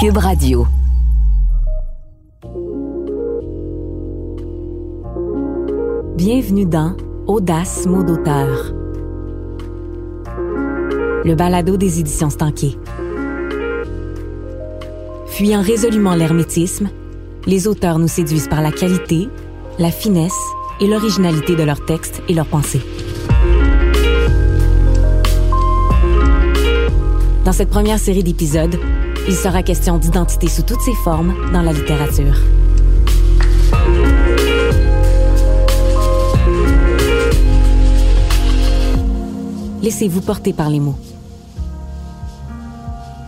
Cube Radio. Bienvenue dans Audace mot d'auteur. Le balado des éditions Stanquet. Fuyant résolument l'hermétisme, les auteurs nous séduisent par la qualité, la finesse et l'originalité de leurs textes et leurs pensées. Dans cette première série d'épisodes, il sera question d'identité sous toutes ses formes dans la littérature. Laissez-vous porter par les mots.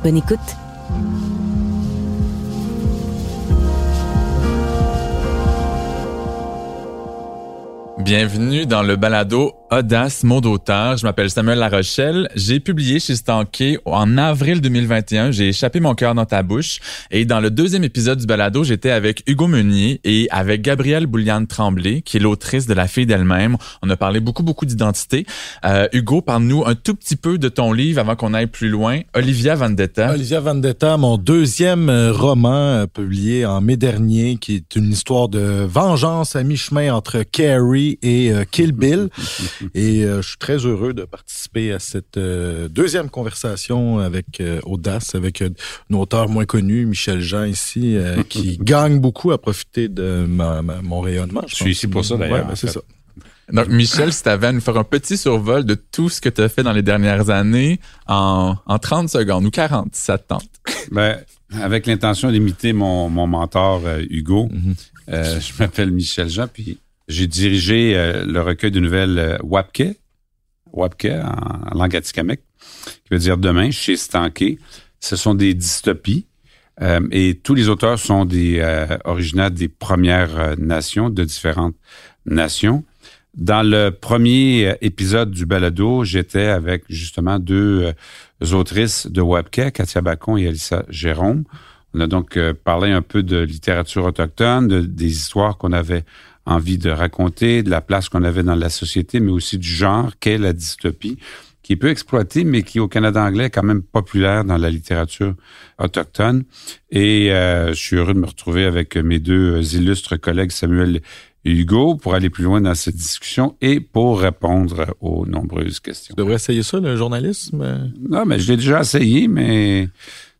Bonne écoute. Bienvenue dans le balado Audace, mot d'auteur. Je m'appelle Samuel Larochelle. J'ai publié chez Stanké en avril 2021. J'ai échappé mon cœur dans ta bouche. Et dans le deuxième épisode du balado, j'étais avec Hugo Meunier et avec Gabrielle Bouliane Tremblay, qui est l'autrice de La fille d'elle-même. On a parlé beaucoup, beaucoup d'identité. Euh, Hugo, parle-nous un tout petit peu de ton livre avant qu'on aille plus loin. Olivia Vendetta. Olivia Vendetta, mon deuxième euh, roman euh, publié en mai dernier, qui est une histoire de vengeance à mi-chemin entre Carrie et euh, Kill Bill. Et euh, je suis très heureux de participer à cette euh, deuxième conversation avec euh, Audace, avec un auteur moins connu, Michel Jean ici, qui gagne beaucoup à profiter de ma, ma, mon rayonnement. Je, je suis ici pour ça d'ailleurs. Ouais, ben, c'est ça. Donc, Michel, si tu avais à nous faire un petit survol de tout ce que tu as fait dans les dernières années en, en 30 secondes ou 40, si ça te tente. Ben, avec l'intention d'imiter mon, mon mentor euh, Hugo, mm -hmm. euh, je m'appelle Michel Jean, puis j'ai dirigé euh, le recueil de nouvelles euh, Wapke, Wapke en, langue atikamekw, qui veut dire demain, chez Stanké. Ce sont des dystopies. Euh, et tous les auteurs sont des euh, originaires des premières euh, nations, de différentes nations. Dans le premier épisode du balado, j'étais avec justement deux autrices de Webke, Katia Bacon et Alissa Jérôme. On a donc parlé un peu de littérature autochtone, de, des histoires qu'on avait envie de raconter, de la place qu'on avait dans la société, mais aussi du genre qu'est la dystopie, qui est peu exploitée, mais qui au Canada anglais est quand même populaire dans la littérature autochtone. Et euh, je suis heureux de me retrouver avec mes deux illustres collègues Samuel et Hugo pour aller plus loin dans cette discussion et pour répondre aux nombreuses questions. Tu devrais essayer ça, le journalisme? Non, mais je l'ai déjà essayé, mais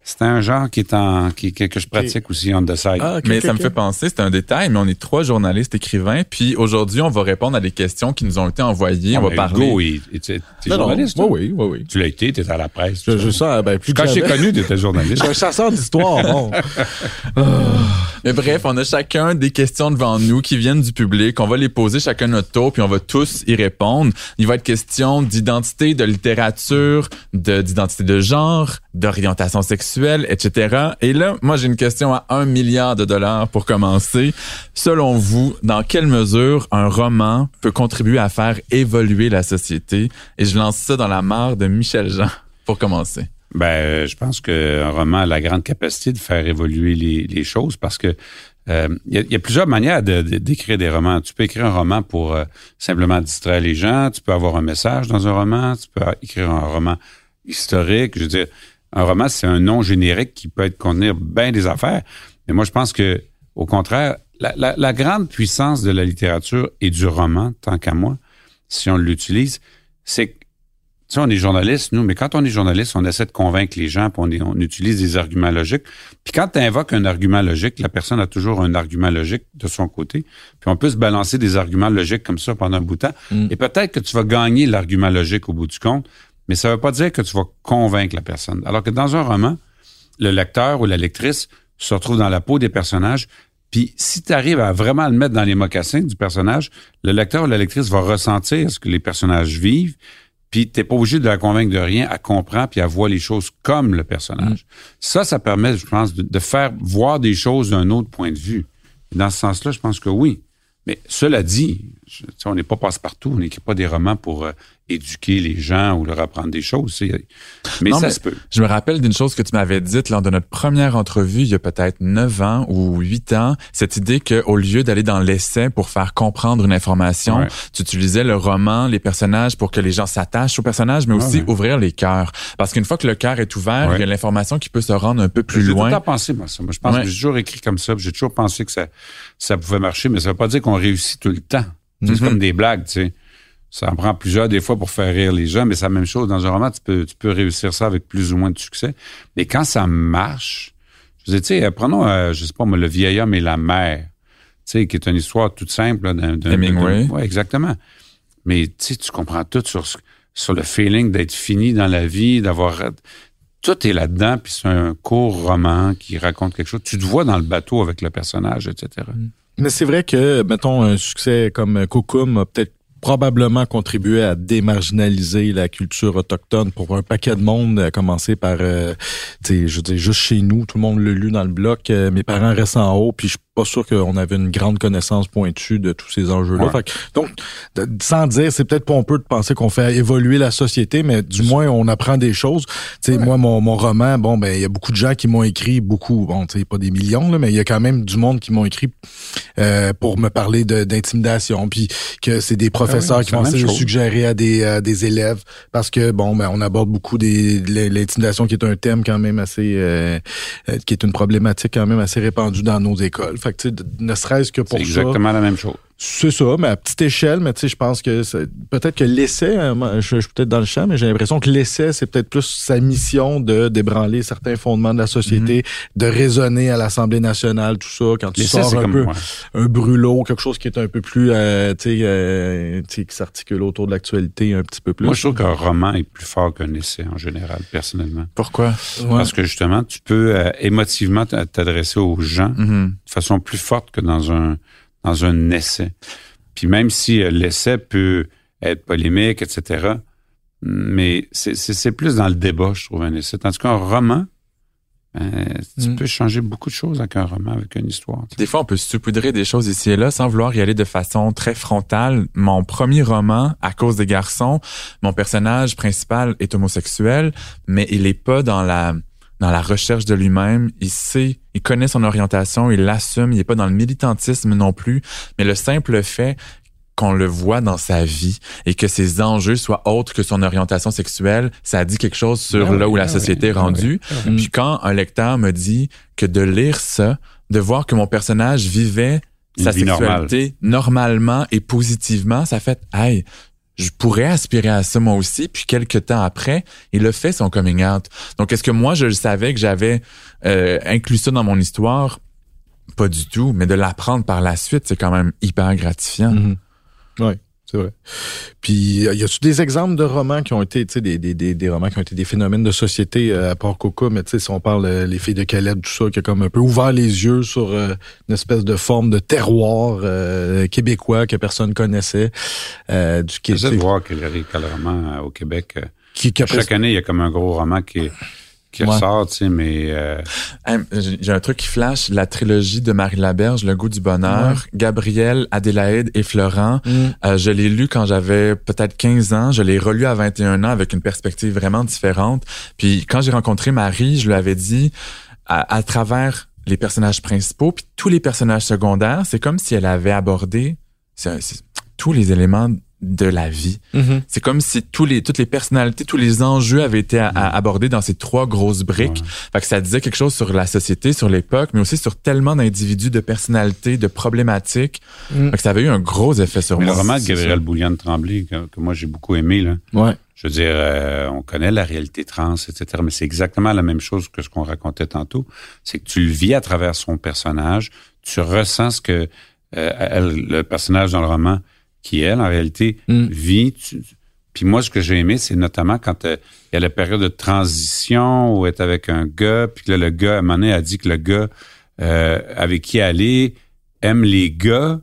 c'est un genre qui est en qui, que, je pratique okay. aussi on the side. Ah, okay, mais okay, ça me fait penser, c'est un détail, mais on est trois journalistes écrivains, puis aujourd'hui on va répondre à des questions qui nous ont été envoyées. Ah, on va parler. Hugo, il, il, tu es journaliste. Non, oui, oui, oui. Tu l'as été, tu étais à la presse. Je, je sens, ben, plus Quand j'ai connu, tu étais journaliste. je suis un chasseur d'histoire, bon. mais bref, on a chacun des questions devant nous qui viennent du public. On va les poser chacun notre tour, puis on va tous y répondre. Il va être question d'identité, de littérature, d'identité de, de genre, d'orientation sexuelle, etc. Et là, moi, j'ai une question à un milliard de dollars pour commencer. Selon vous, dans quelle mesure un roman peut contribuer à faire évoluer la société? Et je lance ça dans la mare de Michel Jean pour commencer. Ben, je pense qu'un roman a la grande capacité de faire évoluer les, choses parce que il euh, y, y, a plusieurs manières d'écrire de, de, des romans. Tu peux écrire un roman pour euh, simplement distraire les gens. Tu peux avoir un message dans un roman. Tu peux écrire un roman historique. Je veux dire, un roman, c'est un nom générique qui peut être contenir bien des affaires. Mais moi, je pense que, au contraire, la, la, la grande puissance de la littérature et du roman, tant qu'à moi, si on l'utilise, c'est tu sais, on est journaliste, nous, mais quand on est journaliste, on essaie de convaincre les gens, puis on, est, on utilise des arguments logiques. Puis quand tu invoques un argument logique, la personne a toujours un argument logique de son côté. Puis on peut se balancer des arguments logiques comme ça pendant un bout de temps. Mm. Et peut-être que tu vas gagner l'argument logique au bout du compte, mais ça ne veut pas dire que tu vas convaincre la personne. Alors que dans un roman, le lecteur ou la lectrice se retrouve dans la peau des personnages, puis si tu arrives à vraiment le mettre dans les mocassins du personnage, le lecteur ou la lectrice va ressentir ce que les personnages vivent, puis t'es pas obligé de la convaincre de rien, elle comprend puis elle voit les choses comme le personnage. Mmh. Ça, ça permet, je pense, de, de faire voir des choses d'un autre point de vue. Dans ce sens-là, je pense que oui. Mais cela dit, on n'est pas passe-partout, on n'écrit pas des romans pour euh, éduquer les gens ou leur apprendre des choses. Mais ça se peut. Je me rappelle d'une chose que tu m'avais dite lors de notre première entrevue il y a peut-être neuf ans ou huit ans, cette idée qu'au lieu d'aller dans l'essai pour faire comprendre une information, tu utilisais le roman, les personnages pour que les gens s'attachent aux personnages, mais aussi ouvrir les cœurs. Parce qu'une fois que le cœur est ouvert, il y a l'information qui peut se rendre un peu plus loin. J'ai tout pensé, moi, ça. Moi, je pense que j'ai toujours écrit comme ça, j'ai toujours pensé que ça, ça pouvait marcher, mais ça veut pas dire qu'on réussit tout le temps. C'est comme des blagues, tu sais. Ça en prend plusieurs des fois pour faire rire les gens, mais c'est la même chose. Dans un roman, tu peux, tu peux réussir ça avec plus ou moins de succès. Mais quand ça marche, je veux tu sais, prenons, euh, je sais pas moi, Le vieil homme et la mère, tu sais, qui est une histoire toute simple. d'un, Hemingway. Oui, exactement. Mais tu sais, tu comprends tout sur, sur le feeling d'être fini dans la vie, d'avoir... Tout est là-dedans, puis c'est un court roman qui raconte quelque chose. Tu te vois dans le bateau avec le personnage, etc. Mais c'est vrai que, mettons, un succès comme Kokum a peut-être probablement contribué à démarginaliser la culture autochtone pour un paquet de monde, à commencer par, euh, je veux dire, juste chez nous, tout le monde l'a lu dans le bloc, euh, mes parents restent en haut, puis je pas sûr qu'on avait une grande connaissance pointue de tous ces enjeux-là. Donc, sans dire, c'est peut-être pompeux de penser qu'on fait évoluer la société, mais du moins, on apprend des choses. Tu sais, moi, mon, mon roman, bon, ben, il y a beaucoup de gens qui m'ont écrit, beaucoup, bon, tu sais, pas des millions, là, mais il y a quand même du monde qui m'ont écrit euh, pour me parler d'intimidation, puis que c'est des ah professeurs qui vont se suggérer à des, des élèves, parce que, bon, ben, on aborde beaucoup des l'intimidation qui est un thème quand même assez, euh, euh, qui est une problématique quand même assez répandue dans nos écoles ne serait-ce que pour ça. C'est exactement la même chose. C'est ça, mais à petite échelle, mais tu sais, je pense que peut-être que l'essai, hein, je, suis peut-être dans le champ, mais j'ai l'impression que l'essai, c'est peut-être plus sa mission de débranler certains fondements de la société, mhm. de raisonner à l'Assemblée nationale, tout ça, quand tu sors un peu un brûlot, quelque chose qui est un peu plus, euh, tu sais, euh, qui s'articule autour de l'actualité un petit peu plus. Moi, je trouve qu'un roman est plus fort qu'un essai en général, personnellement. Pourquoi? Parce que justement, tu peux euh, émotivement t'adresser aux gens mhm. de façon plus forte que dans un dans un essai. Puis même si euh, l'essai peut être polémique, etc., mais c'est plus dans le débat, je trouve, un essai. Tandis qu'un roman, ben, tu mm. peux changer beaucoup de choses avec un roman, avec une histoire. Des fois, on peut saupoudrer des choses ici et là sans vouloir y aller de façon très frontale. Mon premier roman, À cause des garçons, mon personnage principal est homosexuel, mais il est pas dans la dans la recherche de lui-même. Il sait, il connaît son orientation, il l'assume. Il n'est pas dans le militantisme non plus. Mais le simple fait qu'on le voit dans sa vie et que ses enjeux soient autres que son orientation sexuelle, ça dit quelque chose sur ben là où la ben société est ben rendue. Puis quand un lecteur me dit que de lire ça, de voir que mon personnage vivait sa sexualité normalement et positivement, ça fait, hey, je pourrais aspirer à ça moi aussi. Puis quelques temps après, il a fait son coming out. Donc, est-ce que moi, je le savais que j'avais euh, inclus ça dans mon histoire? Pas du tout. Mais de l'apprendre par la suite, c'est quand même hyper gratifiant. Mm-hmm. Oui. C'est vrai. Puis, y a-tu des exemples de romans qui ont été, tu sais, des, des, des, romans qui ont été des phénomènes de société euh, à part Coca, mais tu sais, si on parle euh, les filles de Caleb, tout ça, qui a comme un peu ouvert les yeux sur euh, une espèce de forme de terroir québécois que personne connaissait. du Québec. de voir qu'il y a des romans au Québec. Qui, Chaque année, il y a comme un gros roman qui est qui ressort, tu sais, mais... Euh... J'ai un truc qui flash, la trilogie de Marie Laberge, Le goût du bonheur, Gabriel, Adélaïde et Florent. Mm. Euh, je l'ai lu quand j'avais peut-être 15 ans, je l'ai relu à 21 ans avec une perspective vraiment différente. Puis quand j'ai rencontré Marie, je lui avais dit, à, à travers les personnages principaux, puis tous les personnages secondaires, c'est comme si elle avait abordé tous les éléments de la vie. Mm-hmm. C'est comme si tous les, toutes les personnalités, tous les enjeux avaient été mm-hmm. abordés dans ces trois grosses briques. Fait que ça disait quelque chose sur la société, sur l'époque, mais aussi sur tellement d'individus, de personnalités, de problématiques. Mm. Fait que ça avait eu un gros effet sur mais moi. Le roman de Gabriel Bouliane Tremblay, que, moi j'ai beaucoup aimé, là. Ouais. Je veux dire, euh, on connaît la réalité trans, etc., mais c'est exactement la même chose que ce qu'on racontait tantôt. C'est que tu le vis à travers son personnage, tu ressens ce que euh, le personnage dans le roman qui, elle, en réalité, mm. vit. puis moi, ce que j'ai aimé, c'est notamment quand euh, il y a la période de transition où elle est avec un gars, puis que là, le gars, à un moment donné, a dit que le gars euh, avec qui elle est aime les gars,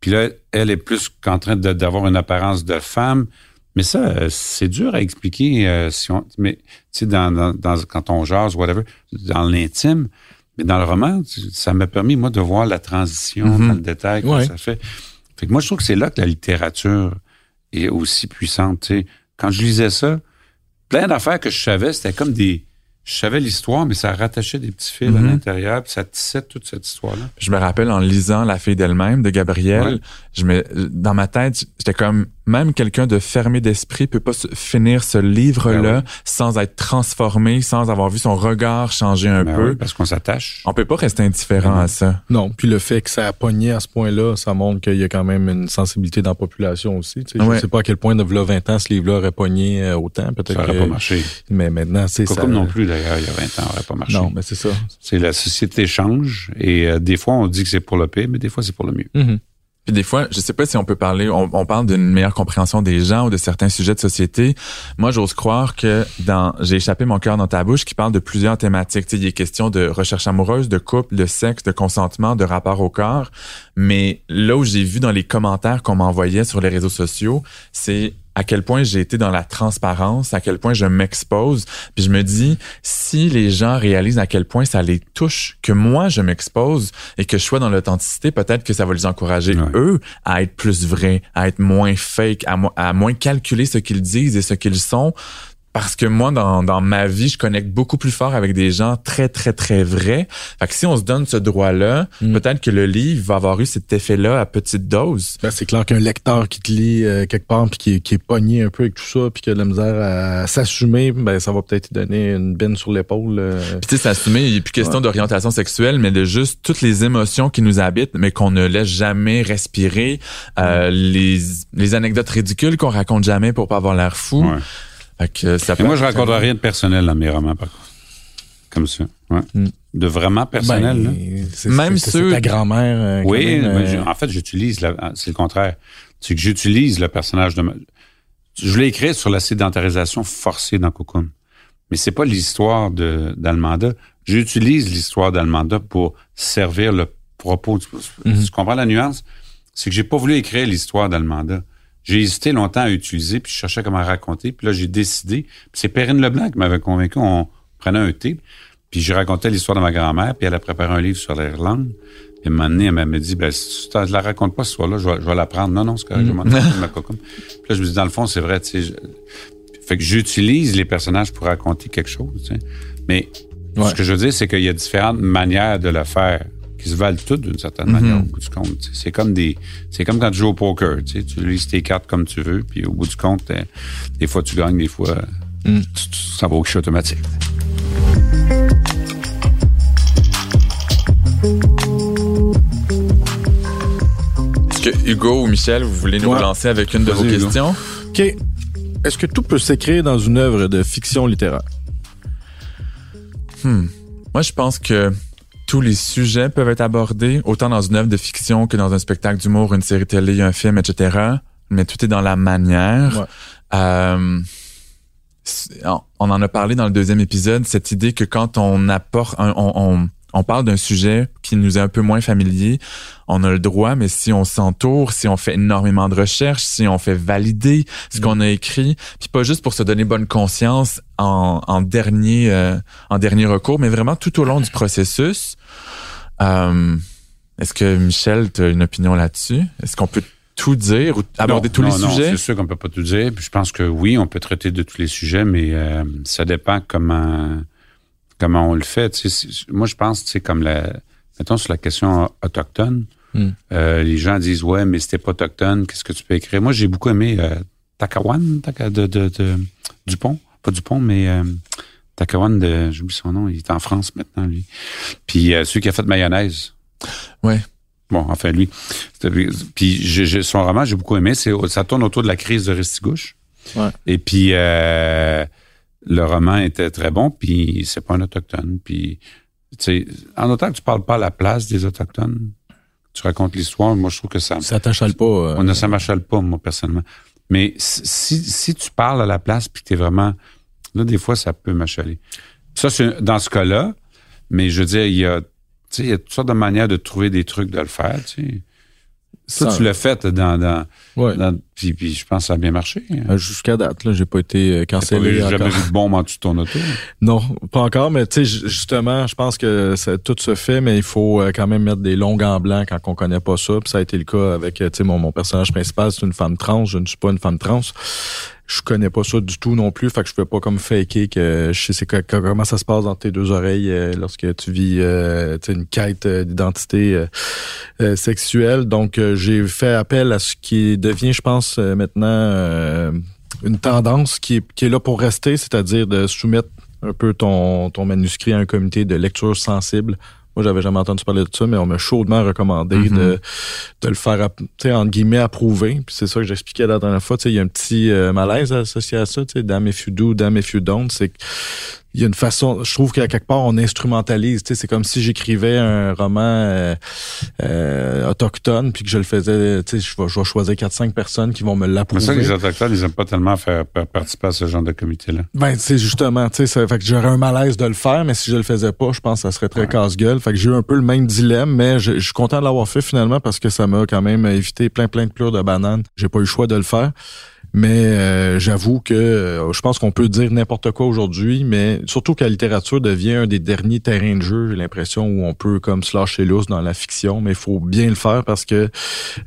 puis là, elle est plus qu'en train d'avoir une apparence de femme. Mais ça, euh, c'est dur à expliquer si on, mais tu sais, dans, dans, quand on jase, whatever, dans l'intime. Mais dans le roman, ça m'a permis, moi, de voir la transition mm-hmm. dans le détail que ça fait. Fait que moi, je trouve que c'est là que la littérature est aussi puissante. tu sais. Quand je lisais ça, plein d'affaires que je savais, c'était comme des... Je savais l'histoire, mais ça rattachait des petits fils à Mhm. l'intérieur, puis ça tissait toute cette histoire-là. Je me rappelle en lisant La fille d'elle-même de Gabriel, Ouais. je me, dans ma tête, j'étais comme même quelqu'un de fermé d'esprit peut pas finir ce livre-là Ben ouais. sans être transformé, sans avoir vu son regard changer un Ben peu. oui, parce qu'on s'attache. On peut pas rester indifférent à ça. Non, puis le fait que ça a pogné à ce point-là, ça montre qu'il y a quand même une sensibilité dans la population aussi. tu sais. Je sais pas à quel point, de v'là 20 ans, ce livre-là aurait pogné euh, autant. Peut-être Ça aurait que- pas marché. Mais maintenant, c'est ça. Pas comme non plus, d'ailleurs, il y a 20 ans, ça aurait pas marché. Non, mais c'est ça. C'est la société change et euh, des fois, on dit que c'est pour le pire, mais des fois, c'est pour le mieux. Mhm. Puis des fois, je sais pas si on peut parler, on, on parle d'une meilleure compréhension des gens ou de certains sujets de société. Moi, j'ose croire que dans J'ai échappé mon cœur dans ta bouche, qui parle de plusieurs thématiques. Tu sais, il est question de recherche amoureuse, de couple, de sexe, de consentement, de rapport au corps. Mais là où j'ai vu dans les commentaires qu'on m'envoyait sur les réseaux sociaux, c'est à quel point j'ai été dans la transparence, à quel point je m'expose. Puis je me dis, si les gens réalisent à quel point ça les touche, que moi je m'expose et que je sois dans l'authenticité, peut-être que ça va les encourager Ouais. eux à être plus vrais, à être moins fake, à, mo- à moins calculer ce qu'ils disent et ce qu'ils sont. Parce que moi, dans, dans ma vie, je connecte beaucoup plus fort avec des gens très, très, très vrais. Fait que si on se donne ce droit-là, Mm. peut-être que le livre va avoir eu cet effet-là à petite dose. Ben, c'est clair qu'un lecteur qui te lit euh, quelque part puis qui, est- qui est pogné un peu avec tout ça puis qui a de la misère à s'assumer, ben ça va peut-être donner une benne sur l'épaule. euh. Puis tu sais, s'assumer, il n'est plus question d'orientation sexuelle, mais de juste toutes les émotions qui nous habitent, mais qu'on ne laisse jamais respirer, euh, les, les anecdotes ridicules qu'on raconte jamais pour pas avoir l'air fou. Ouais. Fait que ça Et peut moi, je raconte rien de personnel dans mes romans, par contre. Comme ça. Ouais. Mm. De vraiment personnel. là. Ben, c'est- Même ceux- ta grand-mère. euh, Oui, même, mais euh, en fait, j'utilise, la- c'est le contraire. C'est que j'utilise le personnage de... ma- Je l'ai écrit sur la sédentarisation forcée dans Cocoon. Mais c'est pas l'histoire de d'Almanda. J'utilise l'histoire d'Almanda pour servir le propos. Tu, Mhm. tu comprends la nuance? C'est que j'ai pas voulu écrire l'histoire d'Almanda. J'ai hésité longtemps à utiliser, puis je cherchais comment raconter. Puis là, j'ai décidé. Puis c'est Perrine Leblanc qui m'avait convaincu. On prenait un thé, puis je racontais l'histoire de ma grand-mère, puis elle a préparé un livre sur l'Irlande. Puis à un moment donné, elle m'a dit, ben, si tu ne la racontes pas ce soir-là, je vais, je vais la prendre. Non, non, c'est correct, je m'en de ma. Puis là, je me dis, dans le fond, c'est vrai, tu sais. je- Fait que j'utilise les personnages pour raconter quelque chose, tu sais. Mais Ouais. ce que je veux dire, c'est qu'il y a différentes manières de le faire qui se valent toutes d'une certaine manière au bout du compte. C'est comme des, c'est comme quand tu joues au poker, tu sais, tu lises tes cartes comme tu veux, puis au bout du compte, euh, des fois tu gagnes, des fois Mm. tu- tu- ça va au guichet automatique. Est-ce que Hugo ou Michel, vous voulez nous Ouais. relancer avec une de vos Hugo. questions? OK. Est-ce que tout peut s'écrire dans une œuvre de fiction littéraire? Hmm. Moi, je pense que tous les sujets peuvent être abordés, autant dans une œuvre de fiction que dans un spectacle d'humour, une série télé, un film, etc. Mais tout est dans la manière. Ouais. Euh, on en a parlé dans le deuxième épisode, cette idée que quand on apporte, un- on, on, on parle d'un sujet qui nous est un peu moins familier, on a le droit, mais si on s'entoure, si on fait énormément de recherches, si on fait valider ce qu'on a écrit, puis pas juste pour se donner bonne conscience en, en dernier euh, en dernier recours, mais vraiment tout au long du processus. Euh, Est-ce que Michel, tu as une opinion là-dessus? Est-ce qu'on peut tout dire ou aborder Non, tous non, les non, sujets? C'est sûr qu'on peut pas tout dire. Puis je pense que oui, on peut traiter de tous les sujets, mais euh, ça dépend comment comment on le fait. Tu sais, c'est- moi, je pense, c'est comme la, mettons sur la question autochtone, Hmm. euh, les gens disent ouais, mais si t'es pas autochtone, qu'est-ce que tu peux écrire? Moi, j'ai beaucoup aimé euh, Takawan, Taka- de, de, de- Dupont, pas Dupont, mais euh, Takawan de, j'oublie son nom, il est en France maintenant lui. Puis euh, celui qui a fait mayonnaise. Ouais. Bon, enfin lui. C'était- Puis j'ai- son roman, j'ai beaucoup aimé. C'est, ça tourne autour de la crise de Restigouche. Ouais. Et puis euh, le roman était très bon. Puis c'est pas un autochtone. Puis en autant que tu parles pas à la place des autochtones, tu racontes l'histoire. Moi, je trouve que ça, Ça t'achale pas. euh, on ne ça m'achale pas, moi, personnellement. Mais si, si tu parles à la place puis que t'es vraiment... Là, des fois, ça peut m'achaler. Ça, c'est dans ce cas-là. Mais je veux dire, il y a, tu sais, il y a toutes sortes de manières de trouver des trucs de le faire, tu sais. Ça, tu l'as fait dans, dans, Ouais. dans- puis, puis je pense que ça a bien marché. hein. Euh, Jusqu'à date, là, j'ai pas été euh, cancellé. vu- jamais vu de bombe en dessous de ton auto? Non, pas encore, mais tu sais, ju- justement, je pense que ça, tout se fait, mais il faut euh, quand même mettre des longues en blanc quand on connaît pas ça. Puis ça a été le cas avec, tu sais, mon, mon personnage principal, c'est une femme trans. Je ne suis pas une femme trans. Je connais pas ça du tout non plus, fait que je peux pas comme faker que je sais quoi- comment ça se passe dans tes deux oreilles euh, lorsque tu vis euh, une quête euh, d'identité sexuelle. Donc j'ai fait appel à ce qui devient, je pense, maintenant une tendance qui est, là pour rester, c'est-à-dire de soumettre un peu ton manuscrit à un comité de lecture sensible. Moi, j'avais jamais entendu parler de ça, mais on m'a chaudement recommandé Mhm. de, de le faire, tu sais, entre guillemets, approuver. Puis c'est ça que j'expliquais la dernière fois. Tu sais, il y a un petit euh, malaise associé à ça. Tu sais, damn if you do, damn if you don't. C'est que il y a une façon, je trouve qu'à quelque part, on instrumentalise. Tu sais, c'est comme si j'écrivais un roman euh, euh, autochtone, puis que je le faisais, tu sais, je vais, je vais choisir 4-5 personnes qui vont me C'est l'approuver. ça que les Autochtones, ils n'aiment pas tellement faire participer à ce genre de comité-là. Ben, c'est justement, tu sais, fait que j'aurais un malaise de le faire, mais si je le faisais pas, je pense que ça serait très Ouais. casse-gueule. Fait que j'ai eu un peu le même dilemme, mais je, je suis content de l'avoir fait finalement parce que ça m'a quand même évité plein plein de pleurs de bananes. J'ai pas eu le choix de le faire. Mais euh, j'avoue que euh, je pense qu'on peut dire n'importe quoi aujourd'hui, mais surtout que la littérature devient un des derniers terrains de jeu, j'ai l'impression, où on peut comme se lâcher lousse dans la fiction, mais il faut bien le faire parce que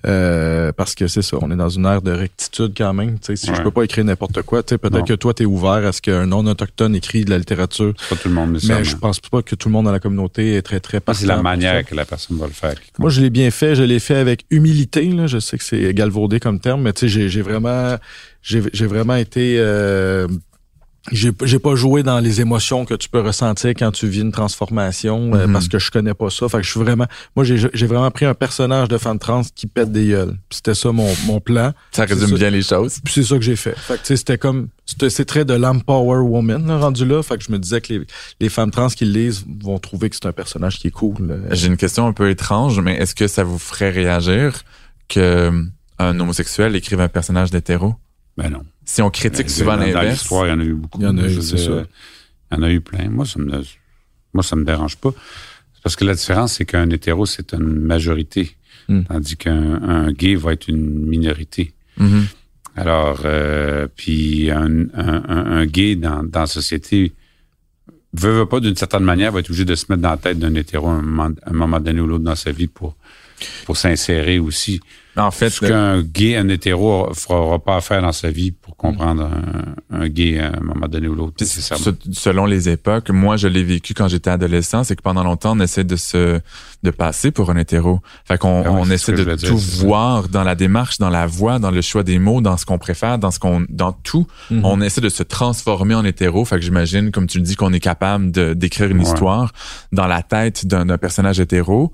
euh, parce que c'est ça, on est dans une ère de rectitude quand même. Tu sais, si je Ouais. peux pas écrire n'importe quoi, tu sais, peut-être que toi, tu es ouvert à ce qu'un non-autochtone écrit de la littérature, pas tout le monde, mais, mais je pense pas que tout le monde dans la communauté est très, très c'est la manière que la personne va le faire. Moi, je l'ai bien fait. Je l'ai fait avec humilité. Là. Je sais que c'est galvaudé comme terme, mais tu sais, j'ai, j'ai vraiment, j'ai, j'ai vraiment été. Euh, j'ai, j'ai pas joué dans les émotions que tu peux ressentir quand tu vis une transformation euh, Mhm. parce que je connais pas ça. Fait que je suis vraiment. Moi, j'ai, j'ai vraiment pris un personnage de femme trans qui pète des gueules. C'était ça mon, mon plan. Ça résume ça. bien les choses. Puis c'est ça que j'ai fait. Fait que tu sais, c'était comme c'était c'est très de l'empower woman là, rendu là. Fait que je me disais que les, les femmes trans qui le lisent vont trouver que c'est un personnage qui est cool. J'ai une question un peu étrange, mais est-ce que ça vous ferait réagir que un homosexuel écrive un personnage d'hétéro? Ben non. Si on critique Euh, souvent dans- Dans l'inverse. l'histoire, il y en a eu beaucoup. Il y en a eu, Je veux c'est dire, ça. Il y en a eu plein. Moi, ça me, moi, ça me dérange pas. Parce que la différence, c'est qu'un hétéro, c'est une majorité. Hmm. Tandis qu'un un gay va être une minorité. Mhm. Alors, euh, puis un, un, un, un gay dans, dans la société veut, veut pas d'une certaine manière va être obligé de se mettre dans la tête d'un hétéro à un moment, un moment donné ou l'autre dans sa vie pour pour s'insérer aussi. En fait, Ce qu'un gay, un hétéro fera pas à faire dans sa vie pour comprendre un, un gay à un moment donné ou l'autre. Selon les époques, moi je l'ai vécu quand j'étais adolescent, c'est que pendant longtemps on essaie de se de passer pour un hétéro. Fait qu'on Ah on essaie de tout voir dans la démarche, dans la voix, dans le choix des mots, dans ce qu'on préfère, dans ce qu'on dans tout. Mhm. On essaie de se transformer en hétéro. Fait que j'imagine, comme tu le dis, qu'on est capable de d'écrire une Ouais. histoire dans la tête d'un d'un personnage hétéro.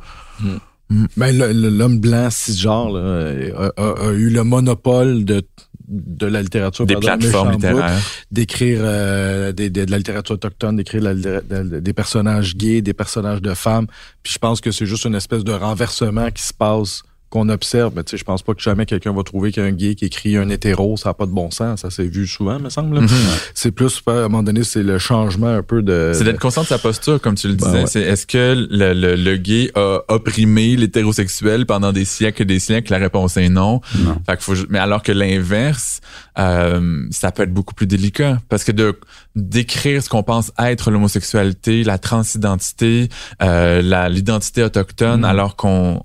Ben, le- le- l'homme blanc cisgenre là, a, a- a eu le monopole de, de la littérature Des pardon, plateformes littéraires. d'écrire euh, des, des- de la littérature autochtone, d'écrire de- des personnages gays, des personnages de femmes. Puis je pense que c'est juste une espèce de renversement qui se passe qu'on observe. Mais tu sais, je pense pas que jamais quelqu'un va trouver qu'un gay qui écrit un hétéro, ça a pas de bon sens. Ça s'est vu souvent, me semble. Mhm. C'est plus, à un moment donné, c'est le changement un peu de... C'est d'être conscient de sa posture, comme tu le Ben disais. ouais. C'est est-ce que le, le, le gay a opprimé l'hétérosexuel pendant des siècles et des siècles? La réponse est non. Non. Fait que faut, mais alors que l'inverse, euh, ça peut être beaucoup plus délicat parce que de d'écrire ce qu'on pense être l'homosexualité, la transidentité, euh, la l'identité autochtone, Mhm. alors qu'on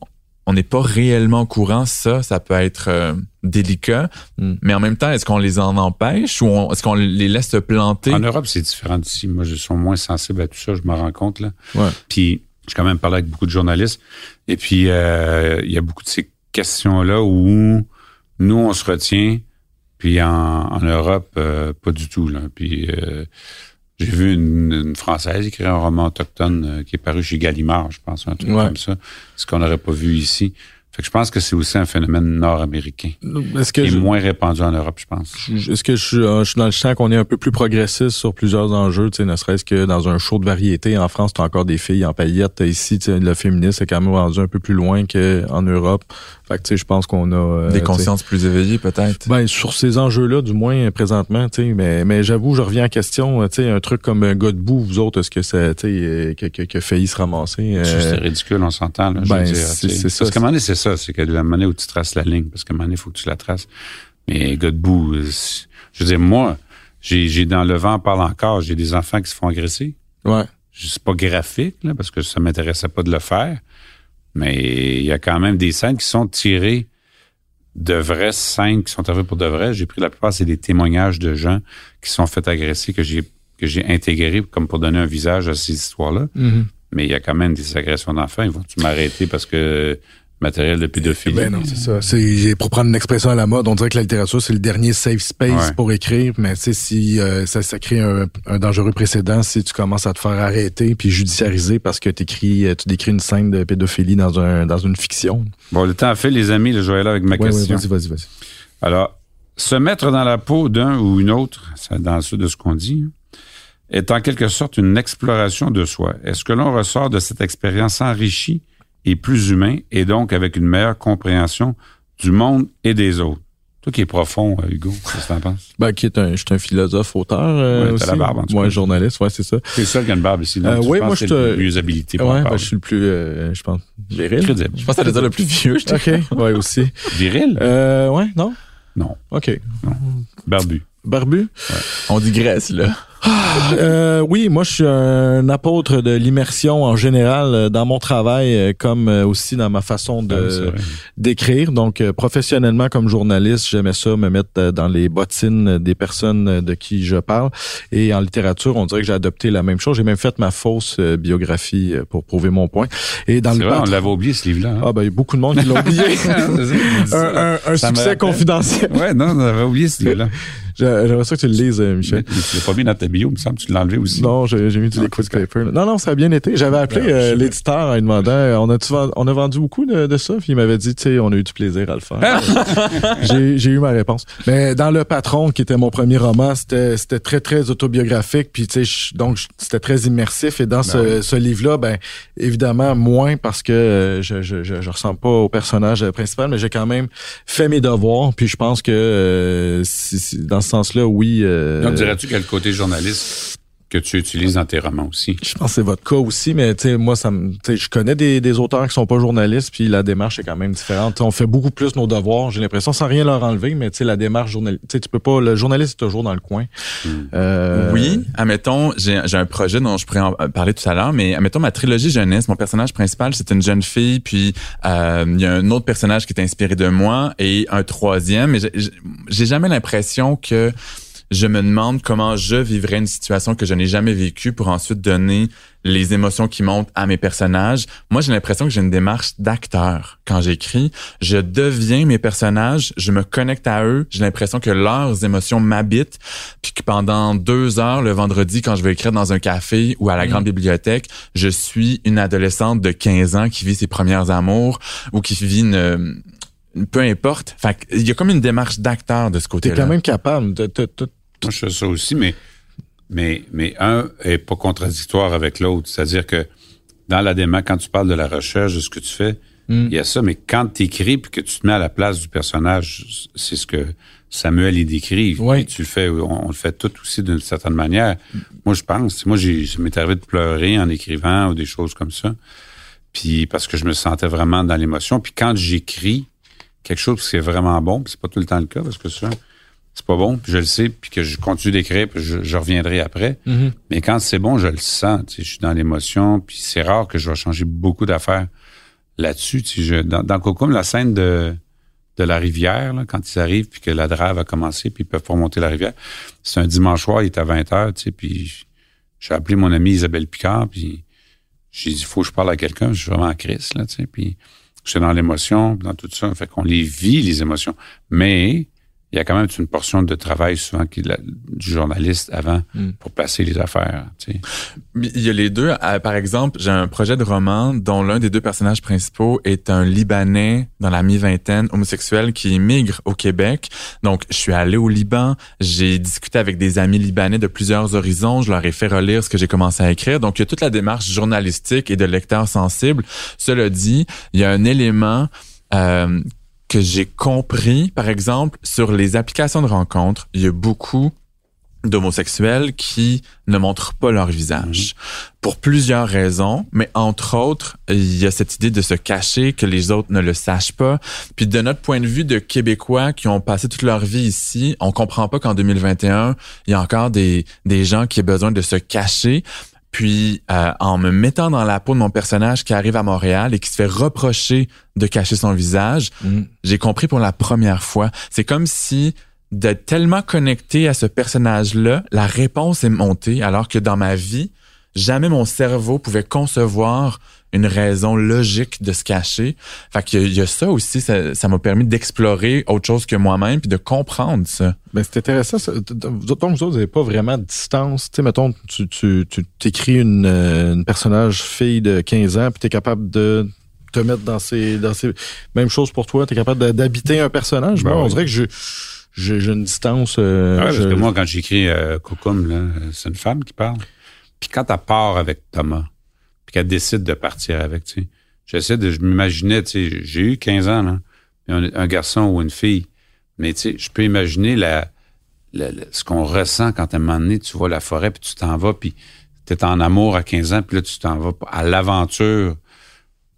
on n'est pas réellement au courant, ça, ça peut être euh, délicat. Mhm. Mais en même temps, est-ce qu'on les en empêche ou est-ce qu'on les laisse se planter? En Europe, c'est différent d'ici. Moi, je suis moins sensible à tout ça, je me rends compte. Là. Ouais. Puis, j'ai quand même parlé avec beaucoup de journalistes. Et puis, euh, il y a beaucoup de ces questions-là où nous, on se retient. Puis, en, en Europe, euh, pas du tout. Là. Puis, euh, j'ai vu une, une Française écrire un roman autochtone euh, qui est paru chez Gallimard, je pense, un truc Ouais. comme ça. Ce qu'on n'aurait pas vu ici. Fait que je pense que c'est aussi un phénomène nord-américain. Est-ce que Qui est je- moins répandu en Europe, je pense. Je- Est-ce que je, suis- euh, je suis dans le champ qu'on est un peu plus progressiste sur plusieurs enjeux, tu sais, ne serait-ce que dans un show de variété? En France, t'as encore des filles en paillettes. Ici, tu sais, le féminisme est quand même rendu un peu plus loin qu'en Europe. Fait que, tu sais, je pense qu'on a... euh, Des tu consciences plus éveillées, peut-être? Ben, sur ces enjeux-là, du moins présentement, tu sais, mais, mais j'avoue, je reviens en question, euh, tu sais, un truc comme un gars vous autres, est-ce que ça, tu sais, que, que, que failli se ramasser? euh, C'est ridicule, on s'entend. Là, je ben, veux dire, c'est- tu sais. c'est ça. Parce qu'à un moment donné, c'est ça, c'est que la monnaie où tu traces la ligne, parce moment donné, il faut que tu la traces. Mais Godbout, euh, je veux dire, moi, j'ai, dans le vent parle encore, j'ai des enfants qui se font agresser. Ouais. C'est pas graphique, là, parce que ça m'intéressait pas de le faire. Mais il y a quand même des scènes qui sont tirées de vraies scènes qui sont arrivées pour de vrai. J'ai pris la plupart, c'est des témoignages de gens qui sont fait agresser que j'ai que j'ai intégré comme pour donner un visage à ces histoires-là. Mm-hmm. Mais il y a quand même des agressions d'enfants. Ils vont-tu m'arrêter parce que matériel de pédophilie? Ben non, c'est ça. C'est pour prendre une expression à la mode, on dirait que la littérature c'est le dernier safe space Ouais. pour écrire, mais tu sais si euh, ça, ça crée un, un dangereux précédent si tu commences à te faire arrêter puis judiciariser parce que t'écris, euh, tu décris une scène de pédophilie dans un dans une fiction. Bon, le temps a fait, les amis. là, je vais aller avec ma Ouais, ouais, question. vas-y, vas-y, vas-y. Alors, se mettre dans la peau d'un ou une autre, c'est dans le de ce qu'on dit, hein, est en quelque sorte une exploration de soi. Est-ce que l'on ressort de cette expérience enrichi et plus humain et donc avec une meilleure compréhension du monde et des autres? Toi qui es profond, euh, Hugo, qu'est-ce que t'en penses? Ben, qui est un, je suis un philosophe, auteur euh, Ouais, t'as la barbe, en tout Ouais, cas. journaliste, ouais, c'est ça. C'est ça qui a une barbe ici. Euh, oui, moi, que je te- le mieux habilité pour Ouais, ben, je suis le plus, euh, je pense, viril. Crédible. Je pense que veut dire le plus vieux. Je Ok, ouais, aussi. Viril? Euh, ouais, non? Non. Ok. Barbu. Barbu? On digresse, là. Euh, oui, moi je suis un apôtre de l'immersion en général euh, dans mon travail euh, comme euh, aussi dans ma façon Ah de vrai. d'écrire. Donc professionnellement comme journaliste, j'aimais ça me mettre dans les bottines des personnes de qui je parle. Et en littérature, on dirait que j'ai adopté la même chose. J'ai même fait ma fausse biographie pour prouver mon point. Et dans le vrai, on l'avait oublié, ce livre-là. hein? ah ben il y a beaucoup de monde qui l'a oublié. un, un, un succès confidentiel. Ouais, non, on avait oublié ce livre-là. J'ai- J'aimerais ça que tu le lises, euh, Michel. Mais tu l'as pas mis dans ta bio, il me semble, tu l'as enlevé aussi. Non, j'ai mis du liquid paper. Non, non, ça a bien été. J'avais appelé Ben, euh, l'éditeur en lui demandant, euh, on a, on a vendu beaucoup de, de ça? Puis il m'avait dit, tu sais, on a eu du plaisir à le faire. j'ai eu ma réponse. Mais dans Le Patron, qui était mon premier roman, c'était très, très autobiographique. Puis, tu sais, donc, c'était très immersif. Et dans ce, ce livre-là, ben, évidemment, moins parce que euh, je, je, je, je ressemble pas au personnage principal, mais j'ai quand même fait mes devoirs. Puis je pense que euh, si- si- dans ce sens-là, oui. euh, Donc, dirais-tu quel côté journaliste que tu utilises dans tes romans aussi? je pense que c'est votre cas aussi, mais tu sais, moi, ça me, tu sais, je connais des, des auteurs qui sont pas journalistes, puis la démarche est quand même différente. On fait beaucoup plus nos devoirs, j'ai l'impression, sans rien leur enlever, mais tu sais, la démarche journaliste, tu sais, tu peux pas, le journaliste est toujours dans le coin. Euh, Oui, admettons, j'ai j'ai un projet dont je pourrais en parler tout à l'heure, mais admettons ma trilogie jeunesse, mon personnage principal, c'est une jeune fille, puis euh, il y a un autre personnage qui est inspiré de moi et un troisième. Mais j'ai jamais l'impression que je me demande comment je vivrais une situation que je n'ai jamais vécue pour ensuite donner les émotions qui montent à mes personnages. Moi, j'ai l'impression que j'ai une démarche d'acteur quand j'écris. Je deviens mes personnages, je me connecte à eux. J'ai l'impression que leurs émotions m'habitent, puis que pendant deux heures le vendredi, quand je vais écrire dans un café ou à la grande bibliothèque, je suis une adolescente de 15 ans qui vit ses premières amours ou qui vit une peu importe. Fait il y a comme une démarche d'acteur de ce T'es côté-là. quand même capable de, de- de- Moi, je fais ça aussi, mais, mais, mais un est pas contradictoire avec l'autre. C'est-à-dire que dans la démarche, quand tu parles de la recherche, de ce que tu fais, il y a ça, mais quand tu écris puis que tu te mets à la place du personnage, c'est ce que Samuel il décrit. Oui. Tu le fais, on, on le fait tout aussi d'une certaine manière. Moi, je pense, moi, j'ai, ça m'est arrivé de pleurer en écrivant ou des choses comme ça. Puis parce que je me sentais vraiment dans l'émotion. Puis quand j'écris quelque chose qui est vraiment bon, c'est pas tout le temps le cas parce que ça, c'est pas bon, puis je le sais, puis que je continue d'écrire, puis je, je reviendrai après. Mais quand c'est bon, je le sens. Tu sais, je suis dans l'émotion, puis c'est rare que je vais changer beaucoup d'affaires là-dessus. Tu sais, je, dans, dans Cocum, la scène de, de la rivière, là, quand ils arrivent, puis que la drave a commencé, puis ils peuvent pas monter la rivière, c'est un dimanche soir, il est à 20 h tu sais, puis j'ai appelé mon amie Isabelle Picard, puis j'ai dit, faut que je parle à quelqu'un, je suis vraiment en crise, là, tu sais, puis j'étais dans l'émotion, dans tout ça, fait qu'on les vit, les émotions. Mais il y a quand même une portion de travail souvent qui est la- du journaliste avant Mm. pour placer les affaires, tu sais. Il y a les deux. Euh, par exemple, j'ai un projet de roman dont l'un des deux personnages principaux est un Libanais dans la mi-vingtaine homosexuel qui migre au Québec. Donc, je suis allé au Liban, j'ai discuté avec des amis libanais de plusieurs horizons, je leur ai fait relire ce que j'ai commencé à écrire. Donc, il y a toute la démarche journalistique et de lecteur sensible. Cela dit, il y a un élément euh, que j'ai compris, par exemple, sur les applications de rencontres, il y a beaucoup d'homosexuels qui ne montrent pas leur visage. Pour plusieurs raisons, mais entre autres, il y a cette idée de se cacher, que les autres ne le sachent pas. Puis de notre point de vue de Québécois qui ont passé toute leur vie ici, on comprend pas qu'en 2021, il y a encore des, des gens qui ont besoin de se cacher. Puis euh, en me mettant dans la peau de mon personnage qui arrive à Montréal et qui se fait reprocher de cacher son visage, Mm. j'ai compris pour la première fois. C'est comme si d'être tellement connecté à ce personnage-là, la réponse est montée, alors que dans ma vie, jamais mon cerveau pouvait concevoir une raison logique de se cacher. Fait qu'il y a- il y a ça aussi, ça m'a permis d'explorer autre chose que moi-même puis de comprendre ça. Ben, c'est intéressant. ça. Vous autres, donc, vous autres, vous n'avez pas vraiment de distance. Tu sais, mettons, tu, tu, tu t'écris une, euh, une personnage fille de 15 ans, puis tu es capable de te mettre dans ces, dans ces... Même chose pour toi, tu es capable d'habiter un personnage. Ben Moi, on oui. dirait que je- j'ai une distance... euh, Ah ouais, parce je- que moi, quand j'écris euh, euh, c'est une femme qui parle. Puis quand elle part avec Thomas, puis qu'elle décide de partir avec, tu sais, j'essaie de, je m'imaginais, tu sais, j'ai eu 15 ans, là, un, un garçon ou une fille, mais tu sais, je peux imaginer la, la- la- ce qu'on ressent quand à un moment donné, tu vois la forêt, puis tu t'en vas, puis t'es en amour à 15 ans, puis là, tu t'en vas à l'aventure.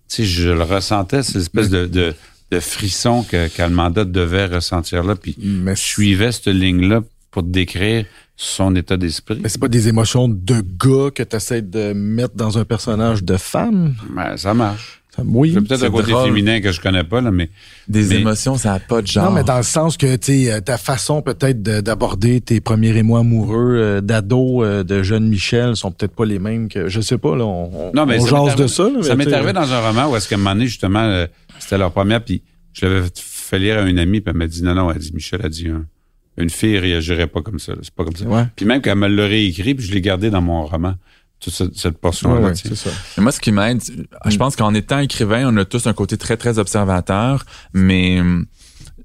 Tu sais, je le ressentais, cette espèce de, de, de frisson que qu'Almanda devait ressentir là, puis mais je suivais cette ligne-là pour décrire son état d'esprit. Mais c'est pas des émotions de gars que tu essaies de mettre dans un personnage de femme? Ben, ça marche. Ça- Oui. C'est peut-être c'est un côté drôle. féminin que je connais pas, là, mais Des Mais- émotions, ça n'a pas de genre. Non, mais dans le sens que tu sais, euh, ta façon peut-être de- d'aborder tes premiers émois amoureux euh, d'ado, euh, de jeune Michel, sont peut-être pas les mêmes que je sais pas là. On, on, non, mais on jase de ça. là, Ça mais m'est arrivé dans un roman où est-ce qu'à un moment donné, justement, euh, c'était leur première, puis je l'avais fait lire à une amie, puis elle m'a dit non, non, elle dit Michel a dit un- une fille réagirait pas comme ça, c'est pas comme ça. Ouais. Puis même qu'elle me l'aurait écrit, puis je l'ai gardé dans mon roman, toute cette, portion-là. ouais, moi, ce qui m'aide, je pense qu'en étant écrivain, on a tous un côté très, très observateur, mais hum,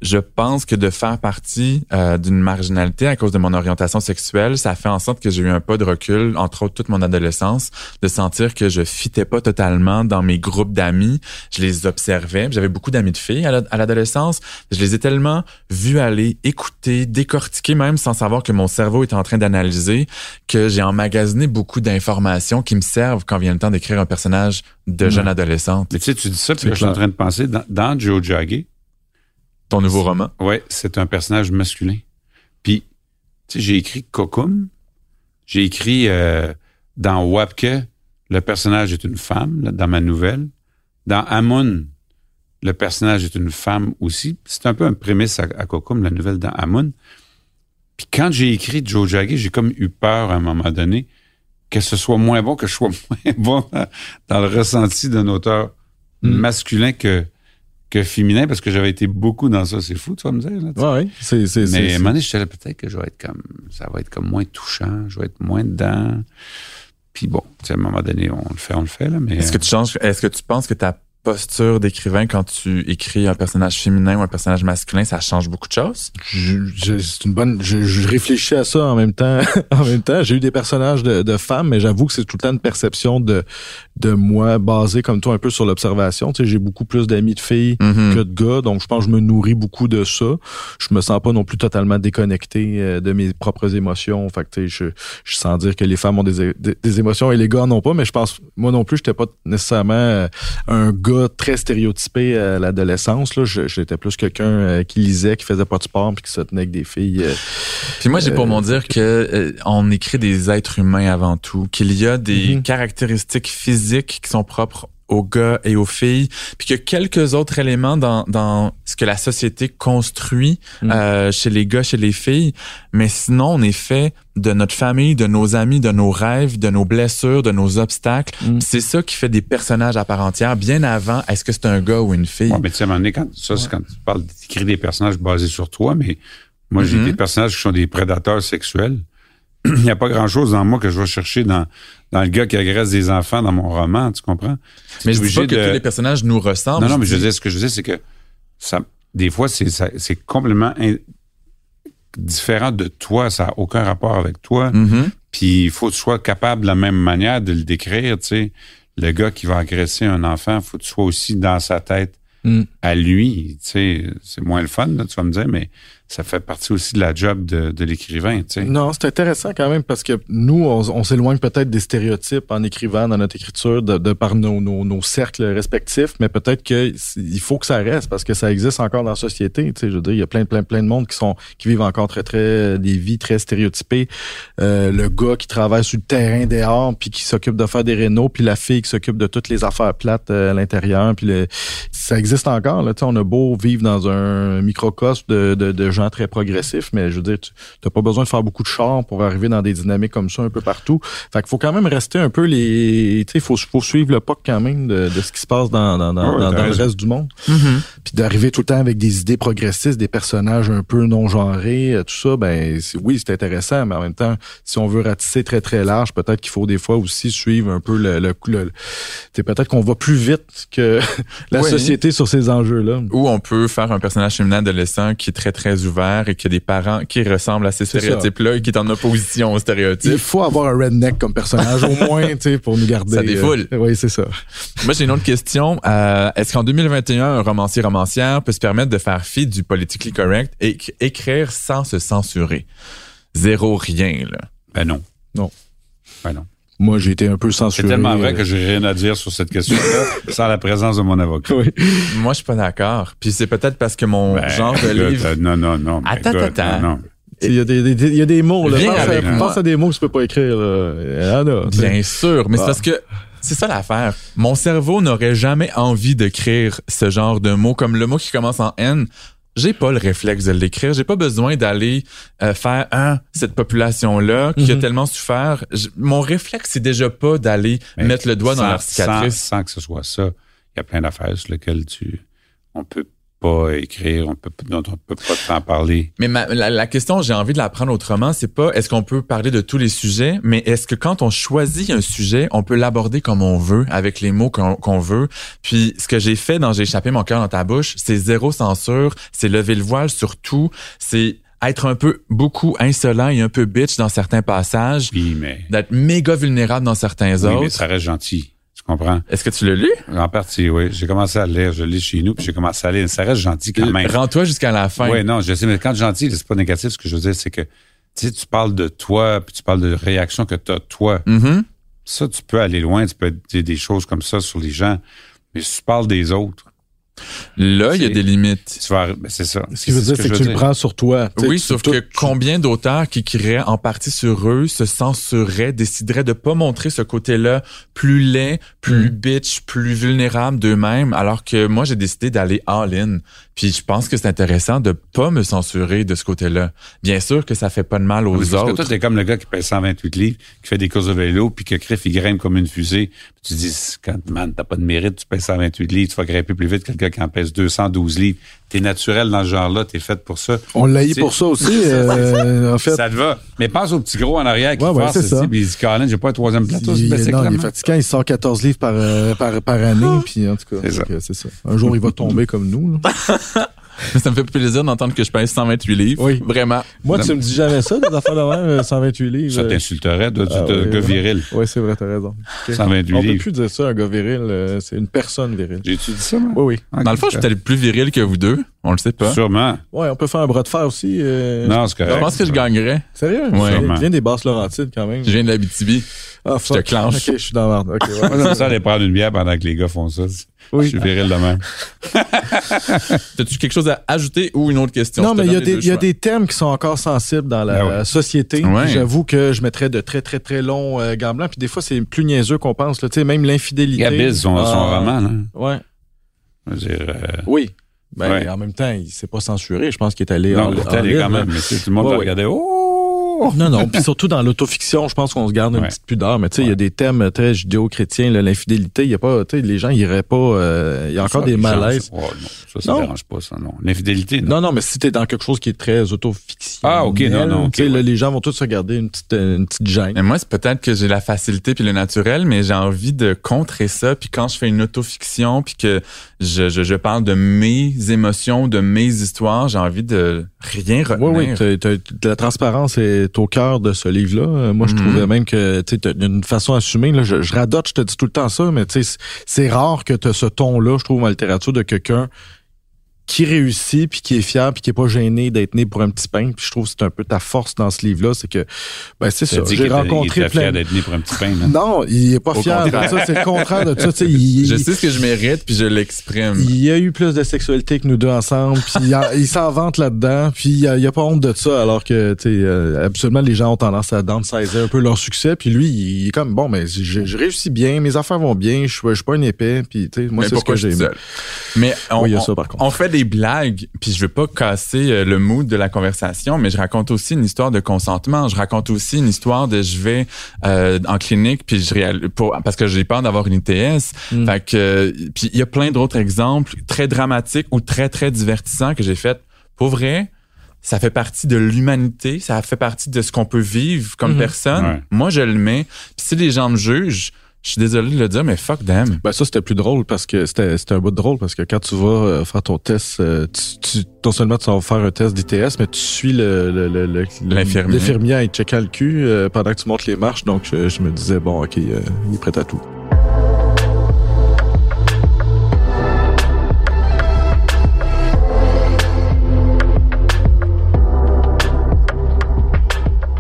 je pense que de faire partie euh, d'une marginalité à cause de mon orientation sexuelle, ça fait en sorte que j'ai eu un pas de recul, entre autres toute mon adolescence, de sentir que je fitais pas totalement dans mes groupes d'amis. Je les observais. J'avais beaucoup d'amis de filles à la- à l'adolescence. Je les ai tellement vus aller, écouter, décortiquer, même sans savoir que mon cerveau était en train d'analyser, que j'ai emmagasiné beaucoup d'informations qui me servent quand vient le temps d'écrire un personnage de jeune adolescente. Mais tu sais, tu dis ça, C'est là, je suis en train de penser, dans, dans Joe Jagger, Ton nouveau roman? Ouais, c'est un personnage masculin. Puis, tu sais, j'ai écrit Kokum. J'ai écrit euh, dans Wapke, le personnage est une femme, là, dans ma nouvelle. Dans Amun, le personnage est une femme aussi. C'est un peu un prémisse à, à Kokum, la nouvelle dans Amun. Puis quand j'ai écrit Joe Jagger, j'ai comme eu peur à un moment donné que ce soit moins bon, que je sois moins bon dans, dans le ressenti d'un auteur Mm. masculin que, que féminin, parce que j'avais été beaucoup dans ça. C'est fou, tu vas me dire. Là. Ouais, ouais. C'est, c'est, Mais à un moment donné, j'étais là, peut-être que je vais être comme, ça va être comme moins touchant, je vais être moins dedans. Puis bon, tu sais, à un moment donné, on le fait, on le fait, là, mais. Est-ce que tu changes, est-ce que tu penses que ta posture d'écrivain quand tu écris un personnage féminin ou un personnage masculin, ça change beaucoup de choses? je, je- c'est une bonne. Je, je réfléchis à ça en même temps. en même temps, j'ai eu des personnages de, de femmes, mais j'avoue que c'est tout le temps une perception de de moi basée comme toi un peu sur l'observation. Tu sais, j'ai beaucoup plus d'amis de filles Mhm. que de gars, donc je pense que je me nourris beaucoup de ça. Je me sens pas non plus totalement déconnecté euh, de mes propres émotions. Fait que tu sais, je, je sens dire que les femmes ont des, des, des émotions et les gars n'ont pas, mais je pense moi non plus, j'étais pas nécessairement euh, un gars très stéréotypé à l'adolescence. Là, j'étais plus quelqu'un euh, qui lisait, qui faisait pas de sport, puis qui se tenait avec des filles. euh, Puis moi, j'ai pour Euh, mon dire que on écrit des êtres humains avant tout, qu'il y a des Mhm. caractéristiques physiques qui sont propres aux gars et aux filles, puis que quelques autres éléments dans, dans ce que la société construit Mhm. euh, chez les gars, chez les filles, mais sinon on est fait de notre famille, de nos amis, de nos rêves, de nos blessures, de nos obstacles. Puis C'est ça qui fait des personnages à part entière, bien avant est-ce que c'est un gars ou une fille? Ouais, mais tu sais, à un moment donné, quand, ça, c'est quand tu parles d'écrire des personnages basés sur toi, mais moi, j'ai Mhm. des personnages qui sont des prédateurs sexuels. Il n'y a pas grand-chose dans moi que je vais chercher dans, dans le gars qui agresse des enfants dans mon roman, tu comprends? mais je dis pas que de- tous les personnages nous ressemblent. Non, non, mais je dis- veux dire, ce que je veux dire, c'est que ça, des fois, c'est, complètement in- différent de toi. Ça n'a aucun rapport avec toi. Mhm. Puis il faut que tu sois capable de la même manière de le décrire, tu sais. Le gars qui va agresser un enfant, faut que tu sois aussi dans sa tête Mm. à lui, tu sais. C'est moins le fun, là, tu vas me dire, mais ça fait partie aussi de la job de, de l'écrivain. Tu sais. Non, c'est intéressant quand même parce que nous, on, s'éloigne peut-être des stéréotypes en écrivant dans notre écriture de, de par nos, nos, nos, cercles respectifs, mais peut-être qu'il faut que ça reste parce que ça existe encore dans la société. Tu sais, je veux dire, il y a plein, plein, plein de monde qui sont qui vivent encore très, très des vies très stéréotypées. Euh, le gars qui travaille sur le terrain dehors puis qui s'occupe de faire des rénaux, puis la fille qui s'occupe de toutes les affaires plates euh, à l'intérieur, puis le, ça existe encore. Là, tu sais, on a beau vivre dans un microcosme de, de, de gens très progressifs, mais je veux dire, tu n'as pas besoin de faire beaucoup de chars pour arriver dans des dynamiques comme ça un peu partout. Fait qu'il faut quand même rester un peu les. Tu sais, il faut, faut suivre le POC quand même de, de, ce qui se passe dans, dans, dans, Ouais, dans, t'as dans le reste du monde. Mhm. Puis d'arriver tout le temps avec des idées progressistes, des personnages un peu non genrés, euh, tout ça, ben oui, c'est intéressant, mais en même temps, si on veut ratisser très très large, peut-être qu'il faut des fois aussi suivre un peu le, le, le- peut-être qu'on va plus vite que la Oui. société sur ces enjeux-là. Ou on peut faire un personnage féminin adolescent qui est très, très ouvert et qui a des parents qui ressemblent à ces stéréotypes-là et qui est en opposition aux Il stéréotypes. faut avoir un redneck comme personnage au moins, tu sais, pour nous garder. Ça défoule. euh, oui, c'est ça. Moi, j'ai une autre question. Euh, Est-ce qu'en 2021, un romancier romancière peut se permettre de faire fi du politically correct et éc- écrire sans se censurer? Zéro rien, là. Ben non. Non. Ben non. Moi, j'ai été un peu C'est censuré. tellement vrai que euh, j'ai rien à dire sur cette question-là sans la présence de mon avocat. Oui. Moi, je suis pas d'accord. Puis c'est peut-être parce que mon Ben, genre de écoute, livre... euh, Non, non, non. Attends, écoute, attends. non, non. Il y, a des, des- il y a des mots, là. Pense, pense à des mots que tu peux pas écrire, là. Ah. Bien sûr, mais c'est Ah. parce que c'est ça l'affaire. Mon cerveau n'aurait jamais envie d'écrire ce genre de mots comme le mot qui commence en N. J'ai pas le réflexe de l'écrire. J'ai pas besoin d'aller euh, faire ah, cette population-là qui a Mhm. tellement souffert. Mon réflexe, c'est déjà pas d'aller mettre le doigt dans leur cicatrice. Sans, sans que ce soit ça, il y a plein d'affaires sur lesquelles tu, on peut pas écrire, on peut, dont on peut pas t'en parler. Mais ma- la, la question, j'ai envie de la prendre autrement, c'est pas est-ce qu'on peut parler de tous les sujets, mais est-ce que quand on choisit un sujet, on peut l'aborder comme on veut, avec les mots qu'on veut? Puis ce que j'ai fait dans J'ai échappé mon cœur dans ta bouche, c'est zéro censure, c'est lever le voile sur tout, c'est être un peu beaucoup insolent et un peu bitch dans certains passages, Oui, mais, d'être méga vulnérable dans certains oui, mais autres. ça reste gentil. Comprends? Est-ce que tu l'as lu? En partie, oui. J'ai commencé à le lire. Je lis chez nous, puis j'ai commencé à lire. Ça reste gentil quand même. Rends-toi jusqu'à la fin. Oui, non, je sais, mais quand gentil, c'est pas négatif. Ce que je veux dire, c'est que, tu tu parles de toi, puis tu parles de réactions que tu as toi. Mhm. Ça, tu peux aller loin, tu peux dire des choses comme ça sur les gens. Mais si tu parles des autres, Là, il y a des limites. tu vas, ben, c'est ça. Ce qui veut dire, c'est que, tu le prends sur toi. Oui, sauf tout- que combien d'auteurs qui écriraient en partie sur eux se censureraient, décideraient de pas montrer ce côté-là plus laid, plus Mm. bitch, plus vulnérable d'eux-mêmes, alors que moi j'ai décidé d'aller all-in. Puis je pense que c'est intéressant de pas me censurer de ce côté-là. Bien sûr que ça fait pas de mal aux Oui, parce que autres. toi, t'es comme le gars qui pèse 128 livres, qui fait des courses de vélo, puis que Criff, il grimpe comme une fusée. Puis tu dis, quand, man, t'as pas de mérite, tu pèses 128 livres, tu vas grimper plus vite que quelqu'un qui en pèse 212 livres. T'es naturel dans ce genre-là, t'es fait pour ça. On l'a eu pour ça aussi, euh, en fait. Ça te va. Mais pense au petit gros en arrière qui Ouais, ouais, force, c'est tu ça. puis il dit, Colin, j'ai pas un troisième plateau, Il, c'est non, il est fatigant, il sort 14 livres par, euh, par, par année, puis en tout cas, C'est ça. donc, euh, c'est ça. Un jour, il va tomber comme nous. là. Mais ça me fait plaisir d'entendre que je pèse 128 livres. Oui. Vraiment. Moi, tu me dis jamais ça, des affaires de même, euh, 128 livres. Ça t'insulterait, toi, tu Ah, oui, gars viril. Oui, c'est vrai, t'as raison. Ok. 128 On peut livres. plus dire ça, un gars viril, euh, c'est une personne virile. J'ai-tu dit ça, moi? Oui, oui. Ok. Dans le fond, je suis peut-être plus viril que vous deux. On le sait pas. Sûrement. Ouais, on peut faire un bras de fer aussi. euh, Non, c'est Je correct. pense que je gagnerais. Sérieux? Ouais. Sûrement. vient des basses Laurentides quand même. Je viens de l'Abitibi. Ah, fuck. te clenche. Ok, je suis dans la merde. Ok, ouais. Moi, ça aller prendre une bière pendant que les gars font ça. Je Oui. suis viril de même. As-tu quelque chose à ajouter ou une autre question? Non, Je mais il y, il y a des thèmes qui sont encore sensibles dans la Ben oui. société. Ouais. J'avoue que je mettrais de très, très, très longs euh, gants blancs. Puis des fois, c'est plus niaiseux qu'on pense. Là. Tu sais, même l'infidélité. Gabiz, son, son Ah, roman, là. Ouais. Je veux dire, euh, Oui. Ben, Ouais. En même temps, il s'est pas censuré. Je pense qu'il est allé non, en, tel est ligne, quand même, mais tout le monde Ouais, va ouais. Non, non. Puis surtout dans l'autofiction, je pense qu'on se garde une Ouais. petite pudeur. Mais tu sais, il y a des thèmes très judéo-chrétiens. là, L'infidélité, il y a pas, tu sais, les gens, ils iraient pas. euh, Il y a encore Ça, des malaises. ça- oh, non, ça, ça Non. dérange pas, ça, non. L'infidélité, non. Non, non, mais si t'es dans quelque chose qui est très autofiction. Ah, ok, non, non, ok, Tu sais, là, ouais. les gens vont tous se garder une petite, euh, une petite gêne. Mais moi, c'est peut-être que j'ai la facilité puis le naturel, mais j'ai envie de contrer ça. Puis quand je fais une autofiction, puis que je, je, je parle de mes émotions, de mes histoires, j'ai envie de rien retenir. Oui, oui, t'as- t'as- la transparence est au cœur de ce livre-là. Euh, Moi, je Mhm. trouvais même que tu as une façon assumée. Là, je, je radote, je te dis tout le temps ça, mais tu sais, c'est- c'est rare que tu ce ton-là, je trouve, en littérature de quelqu'un qui réussit, puis qui est fier, puis qui est pas gêné d'être né pour un petit pain. Puis je trouve que c'est un peu ta force dans ce livre-là, c'est que, ben c'est ça. J'ai rencontré il fier d'être né pour un petit pain. Là. Non, il est pas fier de ça. C'est le contraire de ça. Il, je sais ce que je mérite, puis je l'exprime. Il y a eu plus de sexualité que nous deux ensemble, puis il, s'en vante là-dedans, puis il a, a, pas honte de ça, alors que, tu sais, euh, absolument les gens ont tendance à downsizer un peu leur succès, puis lui, il est comme bon, mais je, réussis bien, mes affaires vont bien, je, suis pas un épais, puis tu sais, moi c'est ce que j'ai Mais on, on fait des blagues, puis je veux pas casser euh, le mood de la conversation, mais je raconte aussi une histoire de consentement. Je raconte aussi une histoire de je vais euh, en clinique puis je réal... pour parce que j'ai peur d'avoir une ITS. Mm. Fait que puis il y a plein d'autres exemples très dramatiques ou très très divertissants que j'ai fait. Pour vrai, ça fait partie de l'humanité, ça fait partie de ce qu'on peut vivre comme mm-hmm. personne. Moi, je le mets. Puis si les gens me jugent, je suis désolé de le dire, mais fuck them. Ben ça, c'était plus drôle parce que c'était, c'était un bout de drôle parce que quand tu vas euh, faire ton test, euh, tu, tu, non seulement tu vas faire un test d'ITS, mais tu suis le, le, le, l'infirmier. l'infirmier à checker le cul euh, pendant que tu montes les marches. Donc, je, je me disais, bon, OK, il est prêt à tout.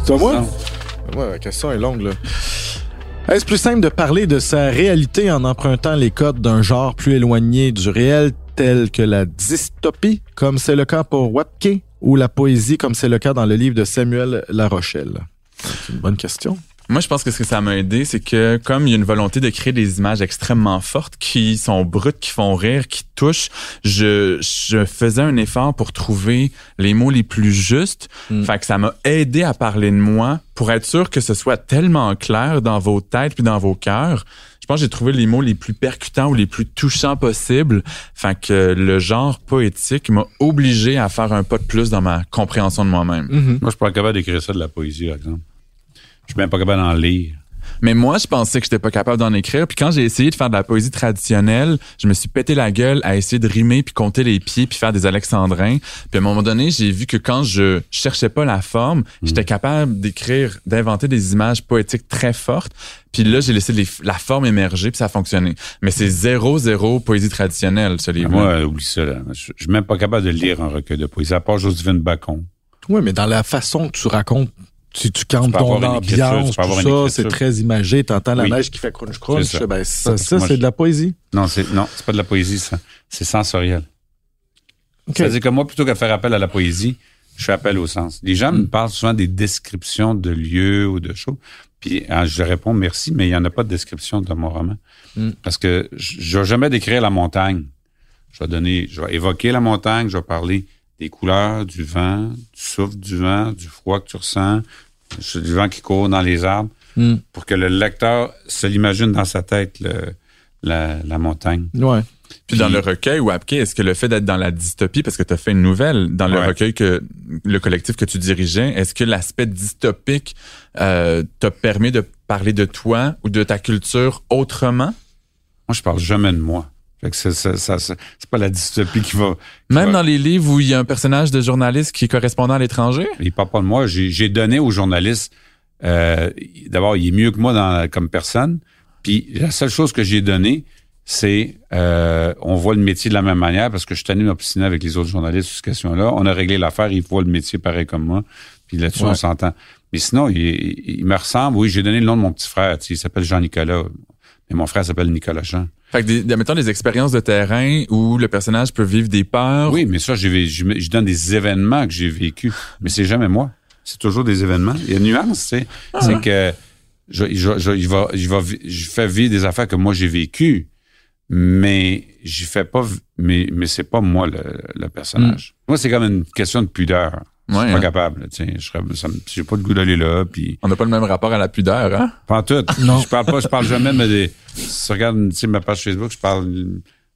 C'est à moi? Ouais, la question est longue, là. Est-ce plus simple de parler de sa réalité en empruntant les codes d'un genre plus éloigné du réel tel que la dystopie, comme c'est le cas pour Wapke, ou la poésie, comme c'est le cas dans le livre de Samuel La Rochelle? C'est une bonne question. Moi, je pense que ce que ça m'a aidé, c'est que comme il y a une volonté de créer des images extrêmement fortes, qui sont brutes, qui font rire, qui touchent, je, je faisais un effort pour trouver les mots les plus justes. Mm. Fait que ça m'a aidé à parler de moi pour être sûr que ce soit tellement clair dans vos têtes puis dans vos cœurs. Je pense que j'ai trouvé les mots les plus percutants ou les plus touchants possibles. Fait que le genre poétique m'a obligé à faire un pas de plus dans ma compréhension de moi-même. Mm-hmm. Moi, je suis pas capable d'écrire ça de la poésie, par exemple. Je suis même pas capable d'en lire. Mais moi, je pensais que j'étais pas capable d'en écrire. Puis quand j'ai essayé de faire de la poésie traditionnelle, je me suis pété la gueule à essayer de rimer puis compter les pieds puis faire des alexandrins. Puis à un moment donné, j'ai vu que quand je cherchais pas la forme, j'étais capable d'écrire, d'inventer des images poétiques très fortes. Puis là, j'ai laissé la forme émerger puis ça a fonctionné. Mais c'est zéro zéro poésie traditionnelle, ce livre. Moi, oublie ça. Là. Je, je suis même pas capable de lire un recueil de poésie à part Josephine Bacon. Oui, mais dans la façon que tu racontes si tu cantes ton ambiance, tout ça, c'est très imagé. T'entends la neige qui fait crunch crunch. Ben, ça, c'est de la poésie. Non, c'est non, c'est pas de la poésie, ça. C'est sensoriel. C'est-à-dire que moi, plutôt qu'à faire appel à la poésie, je fais appel au sens. Les gens me mm. parlent souvent des descriptions de lieux ou de choses. Puis hein, je réponds merci, mais il n'y en a pas de description dans mon roman. Mm. Parce que je vais jamais décrire la montagne. Je vais donner, je vais évoquer la montagne, je vais parler des couleurs, du vent, du souffle du vent, du froid que tu ressens, du vent qui court dans les arbres, hmm. pour que le lecteur se l'imagine dans sa tête, la, montagne. Ouais. Puis, dans le recueil, Wapke, est-ce que le fait d'être dans la dystopie, parce que tu as fait une nouvelle dans le recueil que le collectif que tu dirigeais, est-ce que l'aspect dystopique euh, t'a permis de parler de toi ou de ta culture autrement? Moi, je parle jamais de moi. Fait que c'est pas la dystopie qui va. Même dans les livres où il y a un personnage de journaliste qui est correspondant à l'étranger? Il parle pas de moi. J'ai donné aux journalistes. Euh, D'abord, il est mieux que moi dans, comme personne. Puis la seule chose que j'ai donnée, c'est euh, on voit le métier de la même manière parce que je suis tenu m'obstiner avec les autres journalistes sur cette question-là. On a réglé l'affaire, il voit le métier pareil comme moi. Puis là-dessus, on s'entend. Mais sinon, il, il, me ressemble. Oui, j'ai donné le nom de mon petit frère. Il s'appelle Jean-Nicolas. Mais mon frère s'appelle Nicolas Jean. Fait que, des, mettons, des expériences de terrain où le personnage peut vivre des peurs. Oui, mais ça, je, donne des événements que j'ai vécu. Mais c'est jamais moi. C'est toujours des événements. Il y a une nuance, c'est, ah. c'est que je, je, je, je, vais, je, vais, je fais vivre des affaires que moi j'ai vécues, mais j'y fais pas, mais, mais c'est pas moi le, le personnage. Hmm. Moi, c'est comme une question de pudeur. Je suis pas hein. capable. Je j'ai pas de goût d'aller là. Puis... On n'a pas le même rapport à la pudeur, hein? Pas en tout. non. Je parle pas, je parle jamais, mais des, si tu regardes ma page Facebook, je parle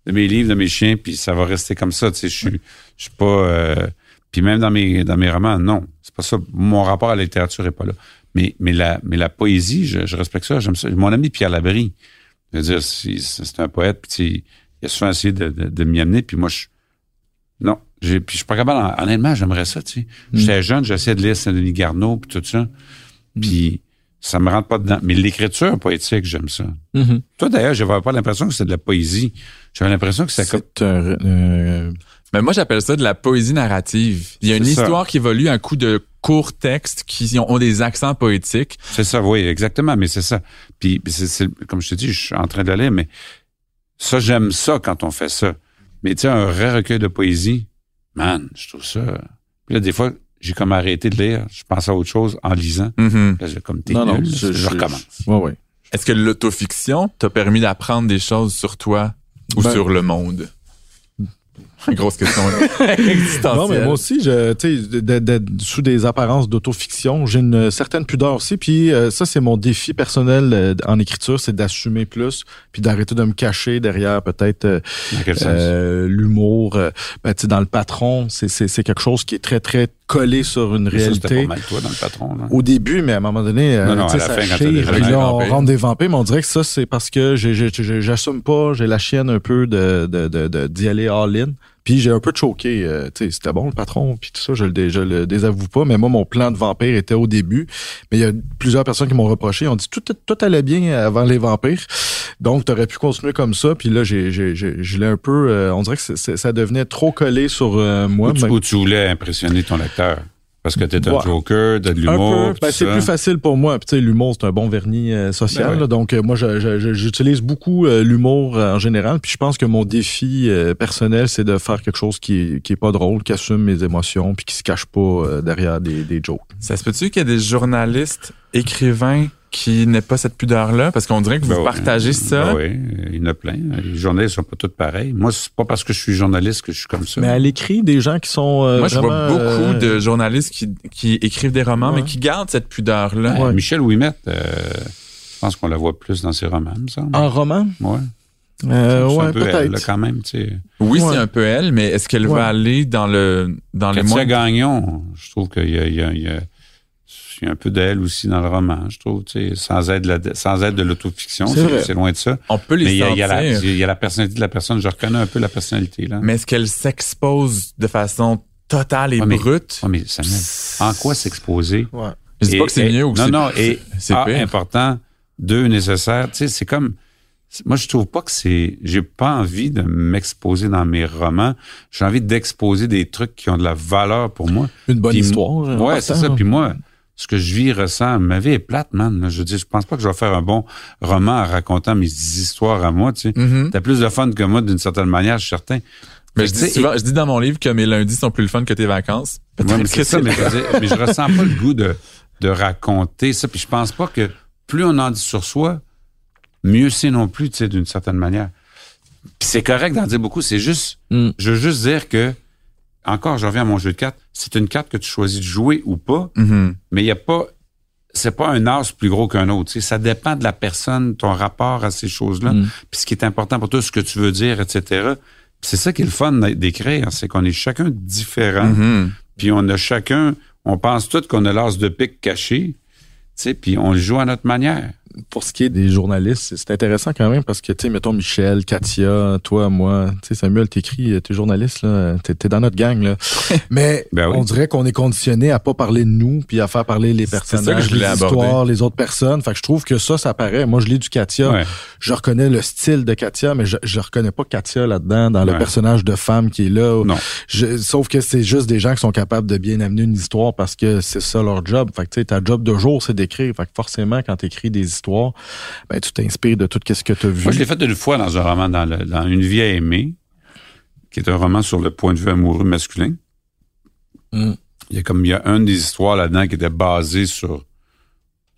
de mes livres, de mes chiens, puis ça va rester comme ça. Je suis, je suis pas. Euh, puis même dans mes dans mes romans, non, c'est pas ça. Mon rapport à la littérature est pas là. Mais mais la mais la poésie, je, respecte ça. J'aime ça. Mon ami Pierre Labrie, je veux dire, c'est un poète, puis il a souvent essayé de, de, de m'y amener, puis moi je non, j'ai, puis je suis pas capable, honnêtement, j'aimerais ça, tu sais. Mm. J'étais jeune, j'essayais de lire Saint-Denis Garneau, puis tout ça. Mm. Puis ça me rentre pas dedans. Mais l'écriture poétique, j'aime ça. Mm-hmm. Toi, d'ailleurs, j'avais pas l'impression que c'est de la poésie. J'avais l'impression que c'est comme... Un, euh, Mais moi, j'appelle ça de la poésie narrative. Il y a une ça. histoire qui évolue un coup de courts textes qui ont, ont des accents poétiques. C'est ça, oui, exactement, mais c'est ça. Puis, c'est, c'est- comme je te dis, je suis en train de le lire, mais ça, j'aime ça quand on fait ça. Mais tu sais, un vrai recueil de poésie, man, je trouve ça... Puis là, des fois, j'ai comme arrêté de lire. Je pense à autre chose en lisant. Mhm. Là, j'ai comme, t'es Non, non, nul, je- je, je- recommence. Ouais, ouais. Est-ce que l'autofiction t'a permis d'apprendre des choses sur toi ou Ben- sur le monde? Grosse question. Non, mais moi aussi, je, tu sais, de- de- de- sous des apparences d'autofiction, j'ai une certaine pudeur aussi. Puis euh, ça, c'est mon défi personnel euh, en écriture, c'est d'assumer plus, puis d'arrêter de me cacher derrière peut-être euh, euh, l'humour. euh, ben, tu sais, dans le patron, c'est c'est c'est quelque chose qui est très très collé sur une Mais ça, réalité. pas mal toi dans le patron, là. Au début, mais à un moment donné, euh, Non, non, tu sais, à la ça fin, chire, là, on rentre des vampires, mais on dirait que ça, c'est parce que j'assume pas, j'ai la chienne un peu de de- de- de- d'y aller all-in. Puis j'ai un peu choqué, euh, tu sais, c'était bon le patron, puis tout ça, je le, je le désavoue pas, mais moi, mon plan de vampire était au début. Mais il y a plusieurs personnes qui m'ont reproché, on dit tout, tout allait bien avant les vampires, donc tu aurais pu continuer comme ça. Puis là, j'ai, j'ai, j'ai- je l'ai un peu, euh, on dirait que ça devenait trop collé sur euh, moi. Ou tu, ou tu voulais impressionner ton lecteur. Parce que t'es un Ouais. joker, t'as de Un l'humour. peu. Ben, c'est plus facile pour moi. Puis, tu sais, l'humour, c'est un bon vernis euh, social. Ben ouais. là. donc, euh, moi, j'utilise beaucoup euh, l'humour euh, en général. Puis, je pense que mon défi euh, personnel, c'est de faire quelque chose qui est, qui est pas drôle, qui assume mes émotions, puis qui se cache pas euh, derrière des, des jokes. Ça se peut-tu qu'il y ait des journalistes, écrivains qui n'aient pas cette pudeur-là? Parce qu'on dirait que vous Ben, partagez ça. ben oui, il y en a plein. Les journalistes sont pas tous pareils. Moi, c'est pas parce que je suis journaliste que je suis comme ça. Mais à l'écrit, des gens qui sont euh, Moi, je vois vraiment, beaucoup euh, de journalistes qui, qui écrivent des romans, Ouais. mais qui gardent cette pudeur-là. Ouais, Ouais. Michel Ouimet, euh, je pense qu'on la voit plus dans ses romans, me semble. En roman? Euh, c'est ouais, un peu elle, là, quand même, tu sais. Oui, Ouais. c'est un peu elle, mais est-ce qu'elle Ouais. va aller dans le dans les mois Gagnon, je trouve qu'il y a, il y a- il y a- il y a un peu d'elle aussi dans le roman, je trouve, tu sais, sans aide, la- sans aide de l'autofiction, C'est loin de ça. On peut les Mais il y, a, il sentir. y a la, il y a la personnalité de la personne, je reconnais un peu la personnalité, là. Mais est-ce qu'elle s'expose de façon totale et Ouais, mais- brute? Ouais, mais Samuel, en quoi s'exposer? Ouais. Je dis Et- pas que c'est mieux ou que Non, c'est non, et c'est A, pire. important, deux, nécessaire. Tu sais, c'est comme... Moi, je trouve pas que c'est... J'ai pas envie de m'exposer dans mes romans. J'ai envie d'exposer des trucs qui ont de la valeur pour moi. Une bonne Puis- histoire. en Ouais, c'est ça. Puis moi, ce que je vis, ressens, ma vie est plate, man. Je dis, je pense pas que je vais faire un bon roman en racontant mes histoires à moi, tu sais. Mhm. T'as plus de fun que moi d'une certaine manière, je suis certain. Mais je dis souvent, je dis dans mon livre que mes lundis sont plus le fun que tes vacances. Ouais, mais que c'est ça, mais je, mais ressens pas le goût de, de raconter ça. Puis je pense pas que plus on en dit sur soi, mieux c'est non plus, tu sais, d'une certaine manière. Puis c'est correct d'en dire beaucoup. C'est juste, Mm. je veux juste dire que, encore, je reviens à mon jeu de cartes. C'est une carte que tu choisis de jouer ou pas, Mhm. mais il y a pas, c'est pas un as plus gros qu'un autre. Ça dépend de la personne, ton rapport à ces choses-là, Mm. puis ce qui est important pour toi, ce que tu veux dire, etc. C'est ça qui est le fun d'écrire, c'est qu'on est chacun différent. Mhm. Puis on a chacun, on pense tous qu'on a l'as de pique caché, puis on le joue à notre manière. Pour ce qui est des journalistes, c'est- intéressant quand même parce que, tu sais, mettons Michel, Katia, toi, moi, tu sais, Samuel, t'écris, euh, t'es journaliste, là, t'es t'es dans notre gang, là. Mais Ben oui. on dirait qu'on est conditionné à pas parler de nous puis à faire parler les personnages, les aborder. histoires, les autres personnes. Fait que je trouve que ça, ça paraît. Moi, je lis du Katia. Ouais. Je reconnais le style de Katia, mais je, je reconnais pas Katia là-dedans, dans le Ouais. personnage de femme qui est là. Non. Je- sauf que c'est juste des gens qui sont capables de bien amener une histoire parce que c'est ça leur job. Fait que tu sais, ta job de jour, c'est d'écrire. Fait que forcément, quand tu écris des histoires, ben tu t'inspires de tout ce que tu as vu. Moi, je l'ai fait une fois dans un roman, dans, le- dans Une vie à aimer, qui est un roman sur le point de vue amoureux masculin. Mm. Il y a comme, il y a une des histoires là-dedans qui était basée sur,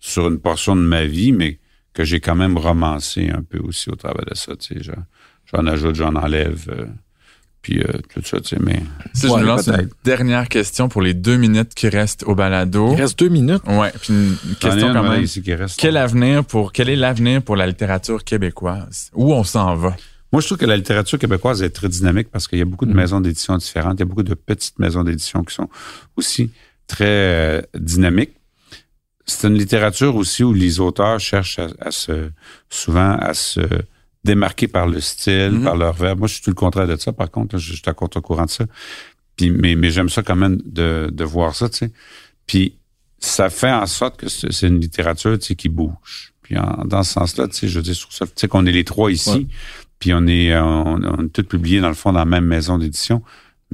sur une portion de ma vie, mais que j'ai quand même romancé un peu aussi au travers de ça, tu sais. J'en- J'en ajoute, j'en enlève, euh, puis euh, tout ça, tu sais, mais... Si je me lance une dernière question pour les deux minutes qui restent au balado. Il reste deux minutes. Ouais, puis une question quand même. ici qui reste. Quel avenir pour quel est l'avenir pour la littérature québécoise? Où on s'en va? Moi, je trouve que la littérature québécoise est très dynamique parce qu'il y a beaucoup de Mhm. maisons d'édition différentes. Il y a beaucoup de petites maisons d'édition qui sont aussi très euh, dynamiques. C'est une littérature aussi où les auteurs cherchent à, à se, souvent à se démarquer par le style, Mhm. par leur verbe. Moi, je suis tout le contraire de ça, par contre. là, Je, je suis à contre-courant de ça. Puis, mais mais j'aime ça quand même de, de voir ça, tu sais. Puis, ça fait en sorte que c'est une littérature, tu sais, qui bouge. Puis, en- dans ce sens-là, tu sais, je dis sur ça, tu sais, qu'on est les trois ici. Ouais. Puis on est, euh, on, on est tous publiés dans le fond dans la même maison d'édition.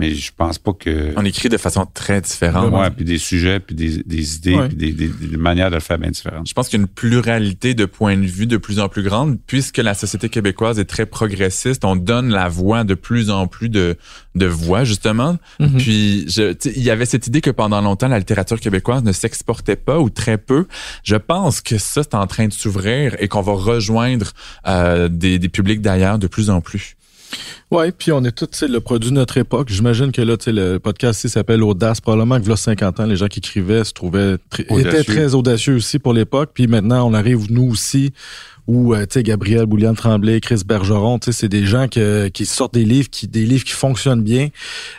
Mais je pense pas que. On écrit de façon très différente. Ouais, puis des sujets, puis des, des idées, Ouais. puis des, des, des manières de le faire bien différentes. Je pense qu'il y a une pluralité de points de vue de plus en plus grande, puisque la société québécoise est très progressiste. On donne la voix de plus en plus de, de voix, justement. Puis, je, tu sais, il y avait cette idée que pendant longtemps, la littérature québécoise ne s'exportait pas ou très peu. Je pense que ça, c'est en train de s'ouvrir et qu'on va rejoindre euh, des, des publics d'ailleurs de plus en plus. Ouais, puis on est tous le produit de notre époque. J'imagine que là, le podcast ici s'appelle Audace. Probablement que là, 50 ans, les gens qui écrivaient se trouvaient très- étaient très audacieux aussi pour l'époque. Puis maintenant, on arrive nous aussi où euh, Gabriel Bouliane Tremblay, Chris Bergeron, c'est des gens que, qui sortent des livres qui des livres qui fonctionnent bien.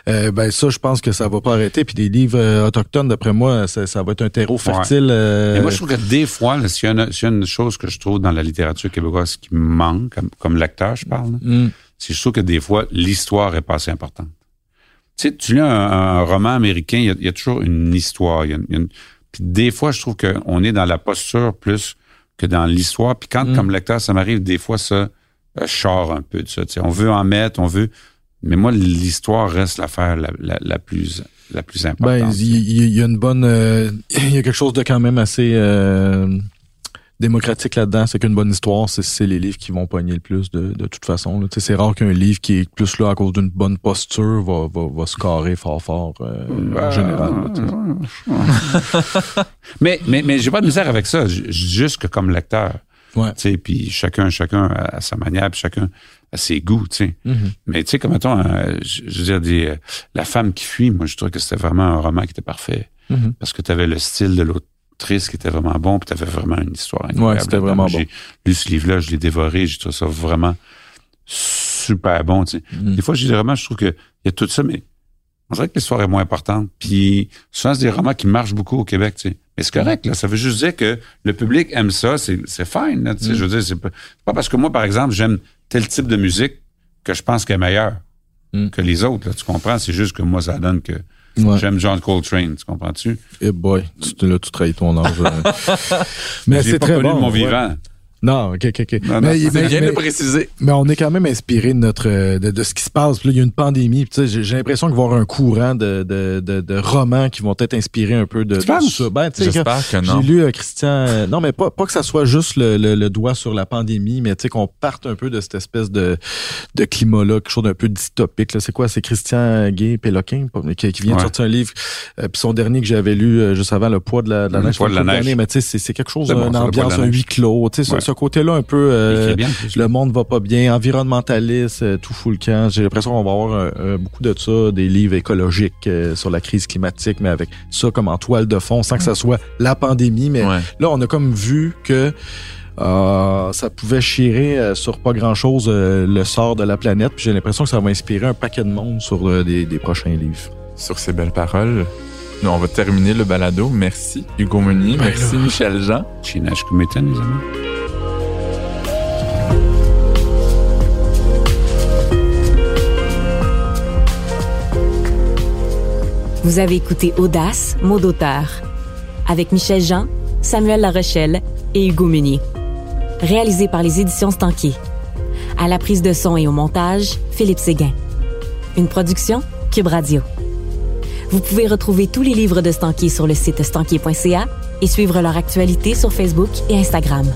Euh, ben ça, je pense que ça va pas arrêter. Puis des livres euh, autochtones, d'après moi, ça, ça va être un terreau fertile. euh, Et moi, je trouve que des fois, s'il y, a une- s'il y a une chose que je trouve dans la littérature québécoise qui me manque, comme, comme lecteur, je parle, hum, c'est trouve que des fois, l'histoire est pas assez importante. Tu sais, tu lis un, un roman américain, il y, a, il y a toujours une histoire. il y a une- il y a une- Puis des fois, je trouve qu'on est dans la posture plus que dans l'histoire. Puis quand, Mm. comme lecteur, ça m'arrive des fois, ça euh, chore un peu de ça. Tu sais, on veut en mettre, on veut... Mais moi, l'histoire reste l'affaire la, la, la plus la plus importante. Ben, il il- il y, a une bonne, euh, il y a quelque chose de quand même assez euh, démocratique là-dedans. C'est qu'une bonne histoire, c'est- les livres qui vont pogner le plus de, de toute façon. C'est rare qu'un livre qui est plus là à cause d'une bonne posture va, va, va se carrer fort fort euh, en général. là, mais mais, mais j'ai pas de misère avec ça. Juste que comme lecteur, Ouais. puis chacun, chacun à, sa manière, puis chacun à ses goûts. Mhm. Mais tu sais, comme mettons, euh, je, veux dire, des, euh, La femme qui fuit, moi, je trouvais que c'était vraiment un roman qui était parfait. Mhm. Parce que tu avais le style de qui était vraiment bon, puis tu avais vraiment une histoire incroyable. Ouais, c'était vraiment J'ai lu ce livre-là, je l'ai dévoré, j'ai trouvé ça vraiment super bon, tu sais. Mhm. Des fois, je dis vraiment, je trouve qu'il y a tout ça, mais on dirait que l'histoire est moins importante. Puis souvent, c'est des romans qui marchent beaucoup au Québec, tu sais. Mais c'est correct, là. Ça veut juste dire que le public aime ça, c'est, fine, là, tu sais. Je veux dire, c'est pas, parce que moi, par exemple, j'aime tel type de musique que je pense qu'elle est meilleure Mm. que les autres, là. Tu comprends? C'est juste que moi, ça donne que Ouais. j'aime John Coltrane, tu comprends-tu? Eh boy, tu, là, tu trahis ton âge. euh. mais c'est pas très connu bon. de mon ouais. Non, ok, ok, ok. Non, non, mais, C'est mais- bien de mais- le préciser. Mais on est quand même inspiré de notre de, de ce qui se passe. Puis là, il y a une pandémie. Puis tu sais, J'ai j'ai l'impression qu'il va y avoir un courant de, de, de, de romans qui vont être inspirés un peu de, de penses? ça. Ben, tu sais, J'espère que non. J'ai lu euh, Christian. euh, non, mais pas, pas que ça soit juste le, le, le doigt sur la pandémie, mais tu sais qu'on parte un peu de cette espèce de, de climat-là, quelque chose d'un peu dystopique. là. C'est quoi? C'est Christian Gay Péloquin qui, qui vient de sortir un livre. Euh, puis son dernier que j'avais lu euh, juste avant, Le poids de la, de la Le neige. poids de la neige. Mais tu sais, c'est- c'est quelque chose, C'est bon, une de ambiance, un huis clos. Tu sais, ce- côté-là un peu. euh, bien, le monde va pas bien, environnementaliste, euh, tout fout le camp. J'ai l'impression qu'on va avoir euh, beaucoup de ça, des livres écologiques euh, sur la crise climatique, mais avec ça comme en toile de fond, sans que ça soit la pandémie. Mais Ouais. là, on a comme vu que euh, ça pouvait chirer euh, sur pas grand-chose euh, le sort de la planète. Puis j'ai l'impression que ça va inspirer un paquet de monde sur euh, des, des prochains livres. Sur ces belles paroles, nous, on va terminer le balado. Merci Hugo Meunier, merci. Michel Jean. Chinach Kumetan, les amis. Vous avez écouté Audace, mot d'auteur, avec Michel Jean, Samuel Larochelle et Hugo Meunier. Réalisé par les éditions Stanquier. À la prise de son et au montage, Philippe Séguin. Une production, Cube Radio. Vous pouvez retrouver tous les livres de Stanquier sur le site stanquier.ca et suivre leur actualité sur Facebook et Instagram.